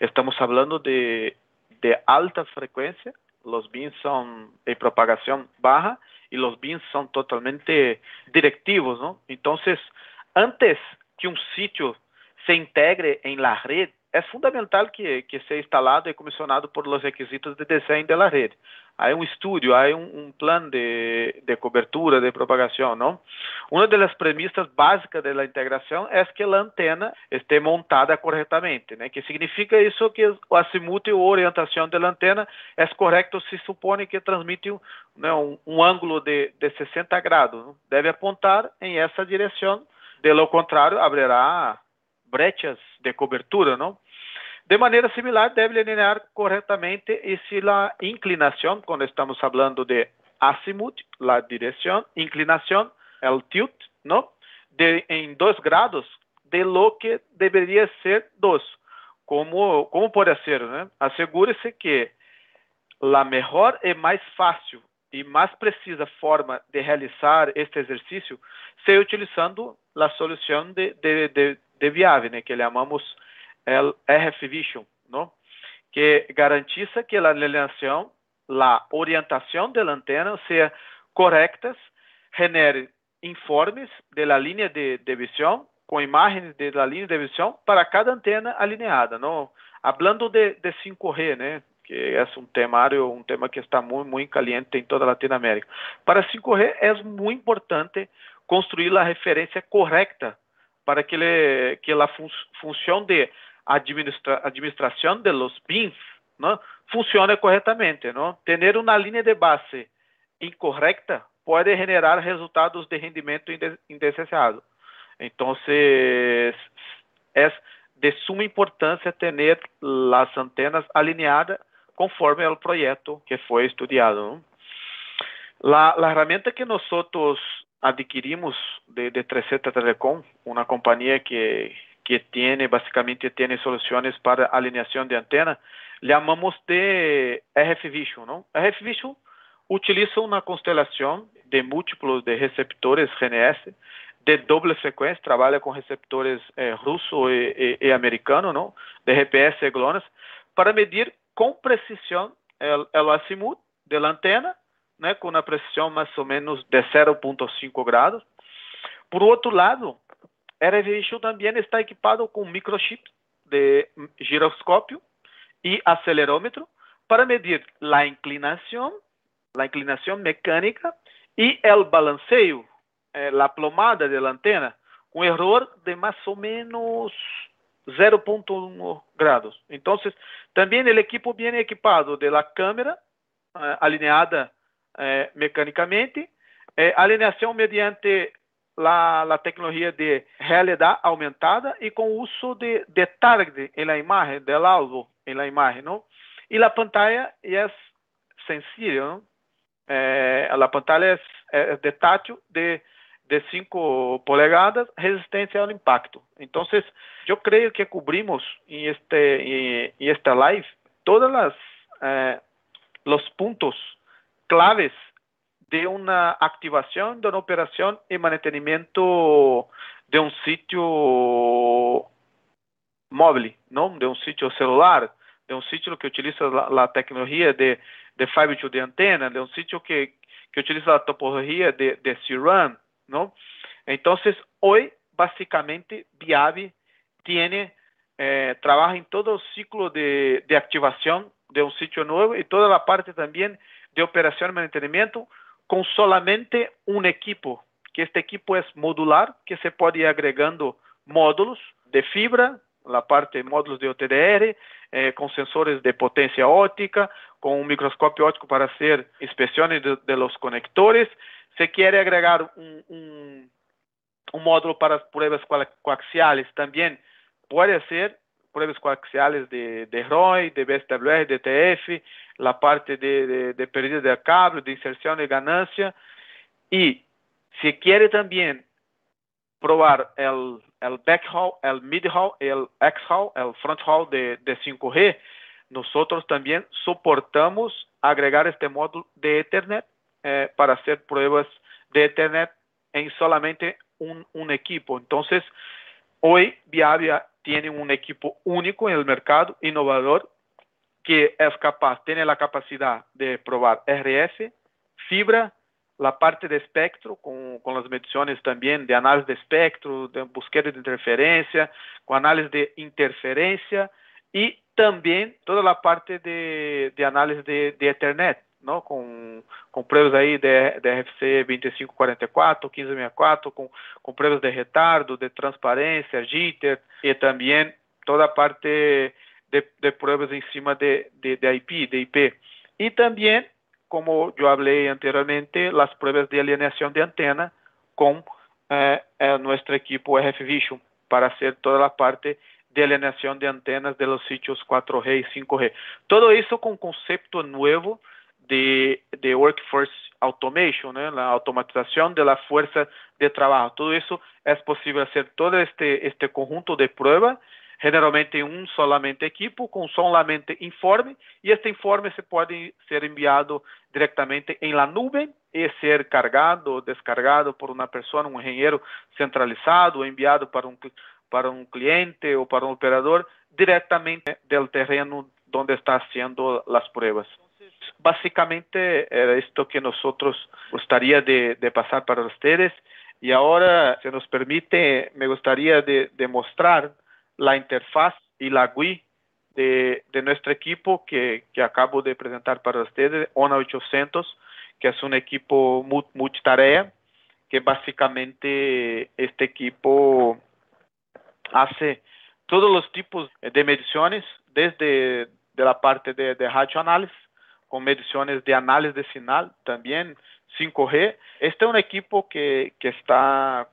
estamos hablando de, de alta frecuencia, los BINs son de propagación baja y los BINs son totalmente directivos, ¿no? Entonces, antes que un sitio se integre en la red, é fundamental que, que seja instalado e comissionado por los requisitos de desenho da rede. há um estudio, há um un plan de, de, cobertura, de propagação não uma das premissas básicas de la é que a antena esté montada correctamente, né Que significa isso que o azimuth e a orientação da antena é correcto se supõe que transmite um ¿no? ángulo de, de 60 grados, deve apontar em essa direção de lo contrário abrirá brechas de cobertura, não de maneira similar, deve alinear corretamente e se a inclinação, quando estamos falando de azimuth, a direção, inclinação, o tilt, não? De, em 2 graus, de lo que deveria ser 2. Como, como pode ser? Né? Assegure-se que a melhor e mais fácil e mais precisa forma de realizar este exercício seja utilizando a solução de, de, de, de Viave, né? que chamamos el RF Vision, ¿no? que garantiza que la alineación, la orientación de la antena sea correctas, genere informes de la línea de, de com imagens de la linha de visão para cada antena alineada, não? Hablando de, de 5G, né? que é um temário, um tema que está muito, muito caliente em toda a Latinoamérica. Para 5G é muito importante construir a referência correta para que, ele, que a fun, função de administra, administração de los BINs não, funcione corretamente. Não? Ter uma linha de base incorreta pode generar resultados de rendimento indesejado. Então, é de suma importância ter as antenas alinhadas conforme o projeto que foi estudado. La, la herramienta que nosotros adquirimos de, de 300 Telecom, una compañía que, que tiene, básicamente tiene soluciones para alineación de antena, llamamos de RF Vision. ¿no? RF Vision utiliza una constelación de múltiplos de receptores GNS de doble frecuencia, trabaja con receptores eh, y, americano, ¿no? de GPS y GLONASS, para medir com precisão el, el azimut de antena, né, com uma precisão mais ou menos de 0.5 graus. Por outro lado, RVISHU também está equipado com microchip de giroscópio e acelerômetro para medir a inclinação, a inclinação mecânica e o balanceio, eh, a plomada da antena, com erro de mais ou menos 0.1 grados. Entonces, también el equipo viene equipado de la cámara eh, alineada eh, mecánicamente, eh, alineação mediante la, la, tecnologia de realidade aumentada e com uso de, de target em la imagen, del alvo em la imagen, ¿no? E la pantalla é sencilla. Eh, la pantalla es, es de tátil de de 5 polegadas, resistência ao impacto. Então, eu creio que cobrimos em, este, esta live todos eh, os pontos claves de uma ativação, de uma operação e mantenimento de um sítio móvel, não de um sítio celular, de um sítio que utiliza a tecnologia de, de fiber de antena, de um sítio que, que utiliza a topologia de, de C-RAN, ¿no? Entonces, hoy básicamente Viavi tiene, eh, trabaja en todo el ciclo de, de, activación de un sitio nuevo y toda la parte también de operación y mantenimiento con solamente un equipo, que este equipo es modular, que se puede ir agregando módulos de fibra, la parte de módulos de OTDR, eh, con sensores de potencia óptica, con un microscopio óptico para hacer inspecciones de, los conectores, se quiere agregar un, un módulo para pruebas coaxiales, también. Puede ser pruebas coaxiales de, de ROI, de BSWR, de TF, la parte de, de, de pérdida de cable, de inserción de ganancia. Y si quiere también probar el, el backhaul, el midhaul, el xhaul, el fronthaul de, de 5G, nosotros también soportamos agregar este módulo de Ethernet eh, para hacer pruebas de Ethernet en solamente un, un equipo. Entonces, hoy Viavia tiene un equipo único en el mercado, innovador, que es capaz, tiene la capacidad de probar RF, fibra, la parte de espectro, con, con, las mediciones también de análisis de espectro, de búsqueda de interferencia, con análisis de interferencia y también toda la parte de, de análisis de, de Ethernet não? com, com prêmios aí de, de RFC 2544, 1564, com, com prêmios de retardo, de transparência, jitter e também toda a parte de, de pruebas em cima de, de, de IP, de IP. E também, como eu falei anteriormente, as pruebas de alineação de antena com eh, eh, nosso equipo RF Vision para hacer toda a parte de alineação de antenas de los sitios 4G e 5G. Todo isso com um conceito novo de, de workforce automation, né? a automatização da força de trabalho. Tudo isso é possível fazer todo este, este conjunto de pruebas, generalmente em um solamente equipo, com solamente informe, e este informe se pode ser enviado diretamente em la nuvem e ser cargado ou descargado por uma pessoa, um engenheiro centralizado, enviado para um, para um cliente ou para um operador, diretamente do terreno onde está sendo as pruebas. básicamente era esto que nosotros gustaría de, de pasar para ustedes. Y ahora, si nos permite, me gustaría demostrar la interfaz y la GUI de, nuestro equipo que, acabo de presentar para ustedes, ONA 800, que es un equipo multitarea, que básicamente este equipo hace todos los tipos de mediciones, desde de la parte de, de radioanálisis, con mediciones de análisis de señal también, 5G. Este es un equipo que, que está,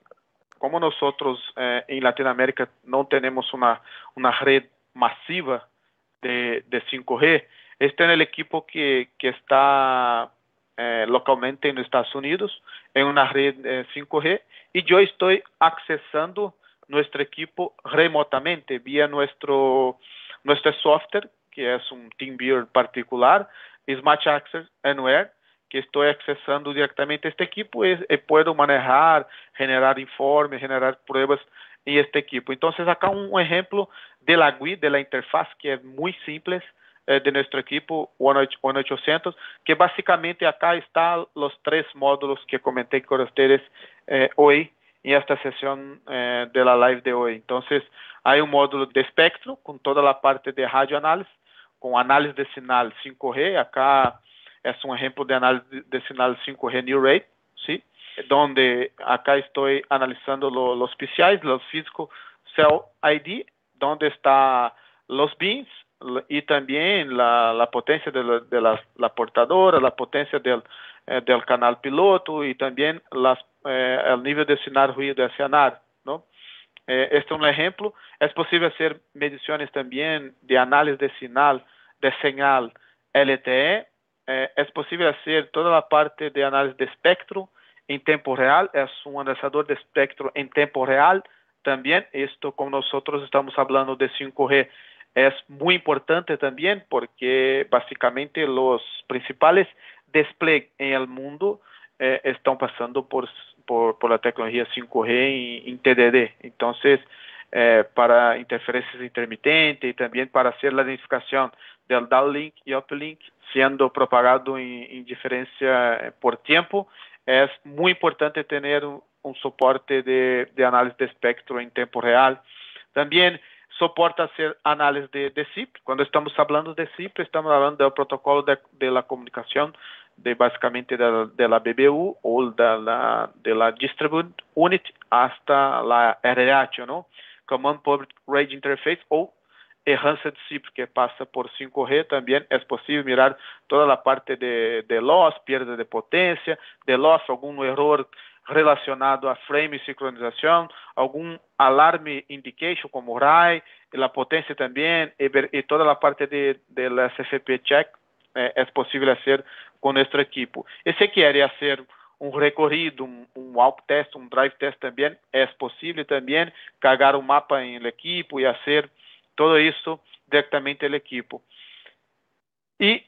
como nosotros eh, en Latinoamérica no tenemos una, una red masiva de, de 5G, este es el equipo que, que está eh, localmente en Estados Unidos en una red 5G eh, y yo estoy accesando nuestro equipo remotamente vía nuestro, nuestro software, que es un TeamViewer particular, Smart Access Anywhere, que estoy accesando directamente a este equipo y, puedo manejar, generar informes, generar pruebas en este equipo. Entonces, acá un ejemplo de la GUI, de la interfaz, que es muy simple, eh, de nuestro equipo One 800, que básicamente acá están los tres módulos que comenté con ustedes eh, en esta sesión eh, de la live de hoy. Entonces, hay un módulo de espectro con toda la parte de radioanálisis, con análisis de señal 5G. Acá es un ejemplo de análisis de señal 5G New Rate, ¿sí? Donde acá estoy analizando los PCIs, los Physical Cell ID, donde está los bins, y también la, la potencia de, la, de la, la, portadora, la potencia del, eh, del canal piloto y también las, eh, el de señal ruido de escenario. ¿no? Eh, este es un ejemplo. Es posible hacer mediciones también de análisis de señal, de señal LTE. Eh, es posible hacer toda la parte de análisis de espectro en tiempo real. Es un analizador de espectro en tiempo real. También esto, como nosotros estamos hablando de 5G, es muy importante también porque básicamente los principales despliegues en el mundo eh, están pasando por, por, por, la tecnología 5G en, TDD. Entonces, eh, para interferencias intermitentes y también para hacer la identificación del downlink y uplink siendo propagado en, en diferencia eh, por tiempo, es muy importante tener un, un soporte de, de análisis de espectro en tiempo real. También soporta hacer análisis de, de SIP. Cuando estamos hablando de SIP, estamos hablando del protocolo de, de la comunicación de básicamente de la, de la BBU o de la, de la Distribute Unit hasta la RH, ¿no? Command Public Radio Interface o Enhanced SIP que pasa por 5G también es posible mirar toda la parte de, de loss, pérdida de potencia, de loss, algún error relacionado a frame e sincronização, algum alarme indication como RAI, a potência também, e, e, toda a parte de, de CFP check eh, é possível fazer com nosso equipo. E se quer fazer um recorrido, um, um walk test, um drive test também, é possível também carregar o um mapa em equipo e fazer todo isso diretamente no equipo. E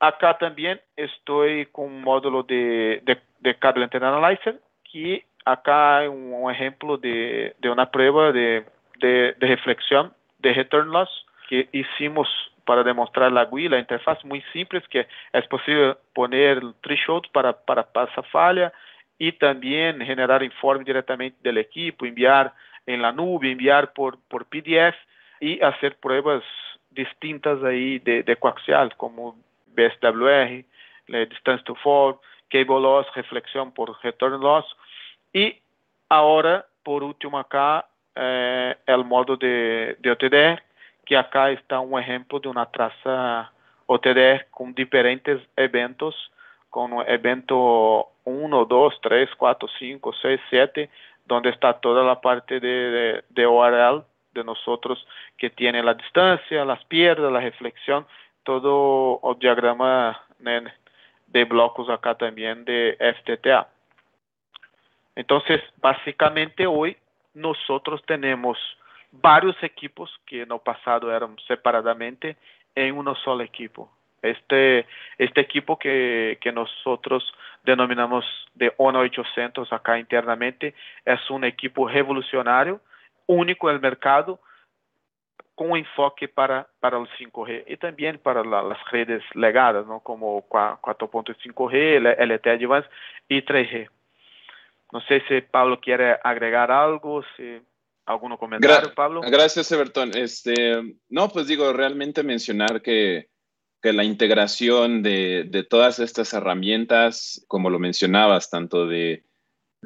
acá também estou com um módulo de, de de Cable Antenna Analyzer, que acá é um, um exemplo de, de uma prova de, de, de return loss que hicimos para demonstrar la GUI, la interfaz muy simples que es posible poner threshold para, para pasar falha y también generar informe directamente del equipo, enviar en la nube, enviar por, por PDF y hacer pruebas distintas ahí de, de coaxial como BSWR, distance to fall, cable loss, reflexión por return loss. Y ahora, por último acá, eh, el modo de, de OTDR, que acá está un ejemplo de una traza OTDR con diferentes eventos, con evento 1, 2, 3, 4, 5, 6, 7, donde está toda la parte de, de, de ORL de nosotros que tiene la distancia, las pierdas, la reflexión, todo el diagrama de blocos acá también de FTTA. Entonces, básicamente hoy nosotros tenemos varios equipos que en el pasado eran separadamente en uno solo equipo. Este, este equipo que, que nosotros denominamos de ONU 800 acá internamente es un equipo revolucionario, único en el mercado, com enfoque para, para o 5G e também para la, as redes legadas, não? como 4.5G, LTE Advanced e 3G. No sé si Pablo quiere agregar algo, si alguno comentario, Pablo.
Gracias, Everton. Este, no, pues digo, realmente mencionar que, que la integración de, de, todas estas herramientas, como lo mencionabas, tanto de,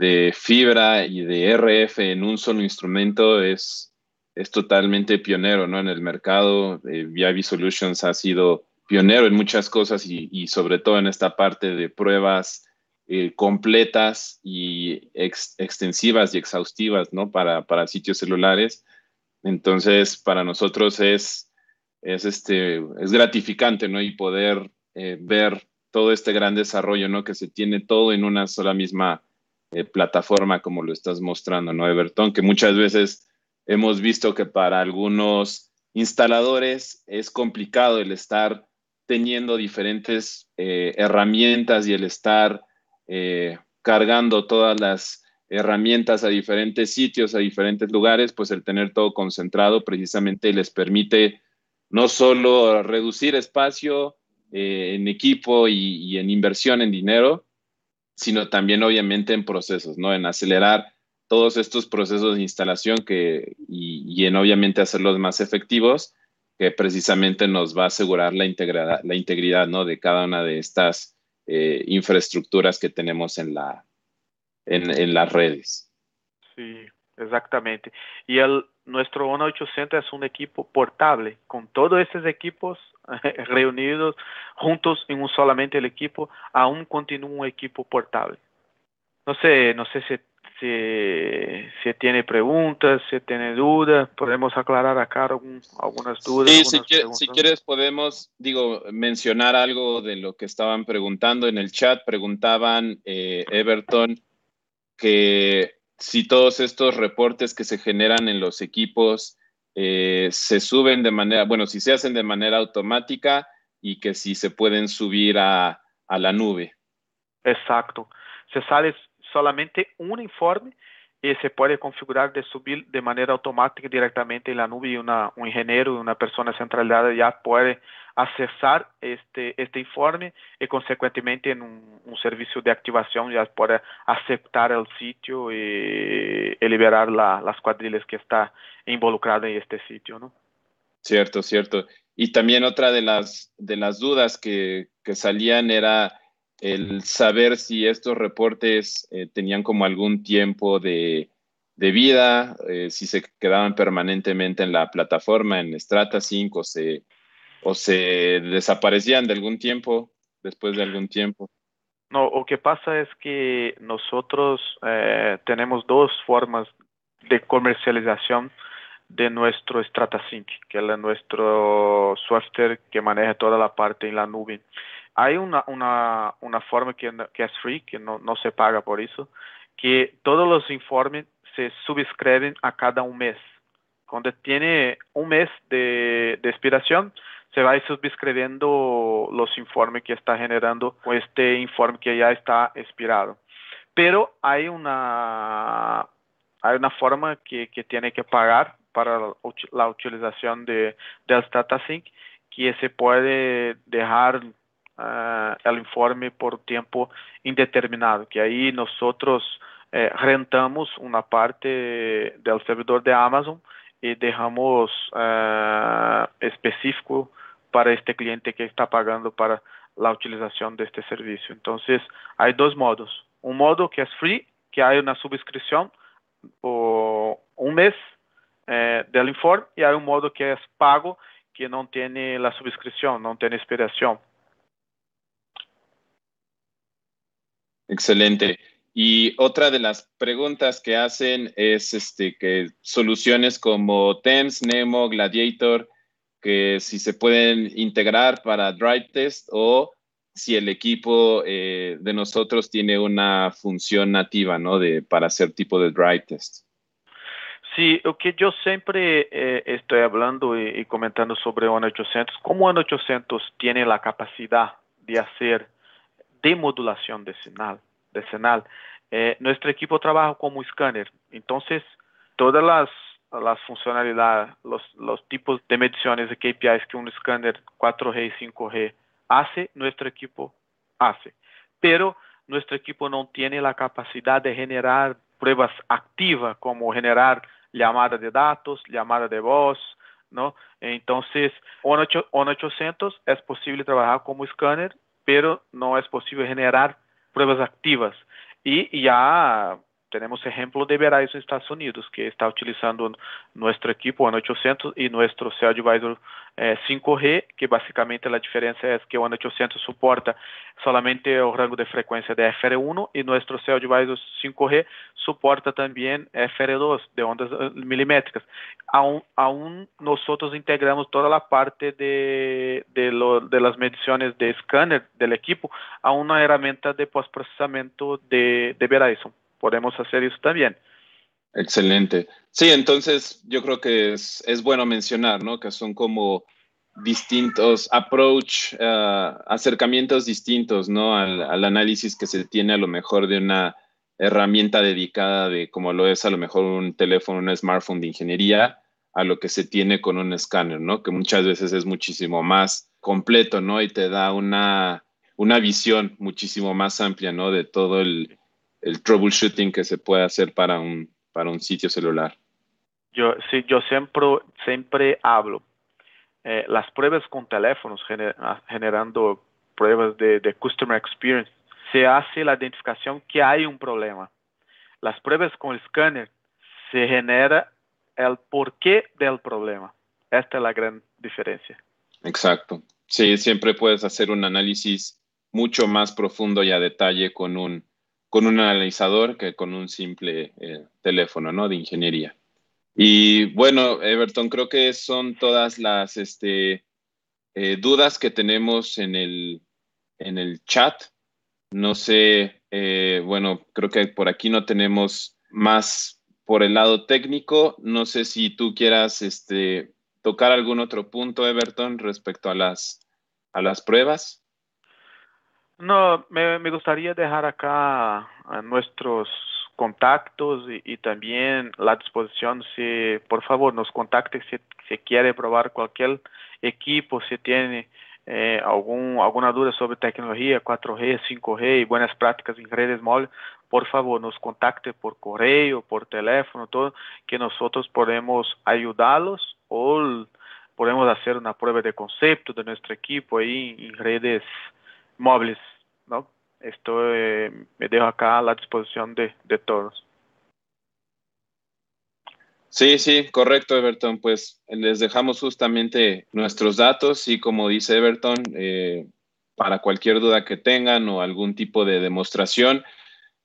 de fibra y de RF en un solo instrumento es, es totalmente pionero ¿no? en el mercado. Eh, Solutions ha sido pionero en muchas cosas y, y sobre todo en esta parte de pruebas eh, completas y extensivas y exhaustivas, ¿no? Para, para, sitios celulares. Entonces, para nosotros es, es, este, es gratificante, ¿no? Y poder eh, ver todo este gran desarrollo, ¿no? Que se tiene todo en una sola misma eh, plataforma, como lo estás mostrando, ¿no, Everton? Que muchas veces hemos visto que para algunos instaladores es complicado el estar teniendo diferentes herramientas y el estar eh, cargando todas las herramientas a diferentes sitios, a diferentes lugares, pues el tener todo concentrado precisamente les permite no solo reducir espacio eh, en equipo y, en inversión en dinero, sino también obviamente en procesos, ¿no? En acelerar todos estos procesos de instalación que, y, en obviamente hacerlos más efectivos, que precisamente nos va a asegurar la integridad, la integridad ¿no? de cada una de estas eh, infraestructuras que tenemos en, la, en, en, las redes.
Sí, exactamente. Y el, nuestro 1800 es un equipo portable, con todos estos equipos reunidos juntos en un solamente el equipo, aún continúa un equipo portable. No sé, no sé si si, si tiene preguntas, si tiene dudas, podemos aclarar acá algunas dudas.
Sí, si, si, quieres podemos, digo, mencionar algo de lo que estaban preguntando en el chat. Preguntaban, eh, Everton, que si todos estos reportes que se generan en los equipos eh, se suben de manera, bueno, si se hacen de manera automática y que si se pueden subir a, a la nube.
Exacto. Se sale solamente un informe y se puede configurar de subir de manera automática directamente en la nube y una, un ingeniero, una persona centralizada ya puede accesar este, este informe y consecuentemente en un, servicio de activación ya puede aceptar el sitio y, liberar la, las cuadrillas que está involucrada en este sitio, ¿no?
Cierto, cierto. Y también otra de las, de las dudas que, que salían era el saber si estos reportes eh, tenían como algún tiempo de, de vida, eh, si se quedaban permanentemente en la plataforma, en Strata 5, o se, o se desaparecían de algún tiempo, después de algún tiempo.
No, lo que pasa es que nosotros eh, tenemos dos formas de comercialización de nuestro StrataSync, que es nuestro software que maneja toda la parte en la nube. Hay una, una, una forma que, es free, que no, se paga por eso, que todos los informes se suscriben a cada un mes. Cuando tiene un mes de, de expiración, se va suscribiendo los informes que está generando con este informe que ya está expirado. Pero hay una, hay una forma que, que tiene que pagar para la utilización de, del StataSync que se puede dejar uh, el informe por tiempo indeterminado, que aí nós eh, rentamos uma parte do servidor de Amazon e deixamos uh, específico para este cliente que está pagando para a utilização deste serviço. Então, há dois modos. Um modo que é free, que há uma subscrição por um mês eh, do informe, e há um modo que é pago, que não tem a subscrição, não tem expiração.
Excelente. Y otra de las preguntas que hacen es este, que soluciones como TEMS, Nemo, Gladiator, que si se pueden integrar para Drive Test o si el equipo eh, de nosotros tiene una función nativa, ¿no? De, para hacer tipo de Drive Test.
Sí, lo que yo siempre eh, estoy hablando y, comentando sobre ONE 800, como ONE 800 tiene la capacidad de hacer de modulación de señal, de señal eh, nuestro equipo trabaja como escáner. Entonces, todas las, las funcionalidades, los, tipos de mediciones de KPIs que un escáner 4G y 5G hace, nuestro equipo hace. Pero nuestro equipo no tiene la capacidad de generar pruebas activas, como generar llamada de datos, llamada de voz, ¿no? Entonces, ONU 800 es posible trabajar como escáner, pero no es posible generar pruebas activas. Y ya tenemos ejemplo de Verizon Estados Unidos, que está utilizando nuestro equipo ONU 800 y nuestro Cell Advisor 5G, eh, que básicamente la diferencia es que ONU 800 soporta solamente el rango de frecuencia de FR1 y nuestro Cell Advisor 5G soporta también FR2 de ondas eh, milimétricas. Aún, nosotros integramos toda la parte de, de, lo, de las mediciones de equipo a una herramienta de postprocesamiento de, de Verizon podemos hacer eso también.
Excelente. Sí, entonces yo creo que es, es bueno mencionar, ¿no? Que son como distintos approach, uh, acercamientos distintos, ¿no? Al, análisis que se tiene a lo mejor de una herramienta dedicada de como lo es a lo mejor un teléfono, un smartphone de ingeniería, a lo que se tiene con un escáner, ¿no? Que muchas veces es muchísimo más completo, ¿no? Y te da una, una visión muchísimo más amplia, ¿no? De todo el, el troubleshooting que se puede hacer para un, para un sitio celular.
Yo, sí, yo siempre, siempre hablo. Eh, las pruebas con teléfonos ah, generando pruebas de, de customer experience, se hace la identificación que hay un problema. Las pruebas con escáner se genera el porqué del problema. Esta es la gran diferencia.
Exacto. Sí, siempre puedes hacer un análisis mucho más profundo y a detalle con un, con un analizador que con un simple eh, teléfono, ¿no? De ingeniería. Y bueno, Everton, creo que son todas las este, eh, dudas que tenemos en el, en el chat. No sé, eh, bueno, creo que por aquí no tenemos más por el lado técnico. No sé si tú quieras este, tocar algún otro punto, Everton, respecto a las, a las pruebas.
No, me, gustaría dejar acá nuestros contactos y, y, también la disposición si por favor nos contacte si, si quiere probar cualquier equipo, si tiene eh, algún, alguna duda sobre tecnología 4G, 5G y buenas prácticas en redes móviles, por favor nos contacte por correo, por teléfono, todo, que nosotros podemos ayudarlos o podemos hacer una prueba de concepto de nuestro equipo ahí en redes móviles, ¿no? Esto eh, me dejo acá a la disposición de, de, todos.
Sí, sí, correcto, Everton. Pues les dejamos justamente nuestros datos y como dice Everton, eh, para cualquier duda que tengan o algún tipo de demostración,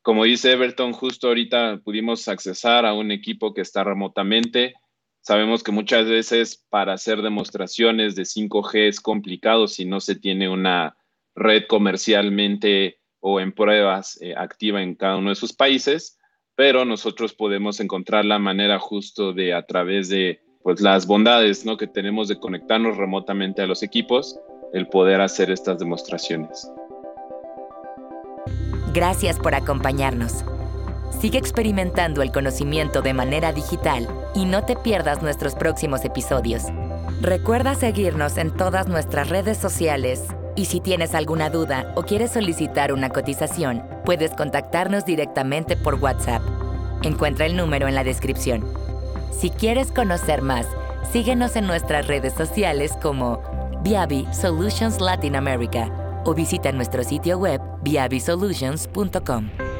como dice Everton, justo ahorita pudimos accesar a un equipo que está remotamente. Sabemos que muchas veces para hacer demostraciones de 5G es complicado si no se tiene una red comercialmente o en pruebas eh, activa en cada uno de sus países, pero nosotros podemos encontrar la manera justo de a través de pues las bondades ¿no? que tenemos de conectarnos remotamente a los equipos, el poder hacer estas demostraciones.
Gracias por acompañarnos. Sigue experimentando el conocimiento de manera digital y no te pierdas nuestros próximos episodios. Recuerda seguirnos en todas nuestras redes sociales y si tienes alguna duda o quieres solicitar una cotización, puedes contactarnos directamente por WhatsApp. Encuentra el número en la descripción. Si quieres conocer más, síguenos en nuestras redes sociales como Viavi Solutions Latin America o visita nuestro sitio web viavisolutions.com.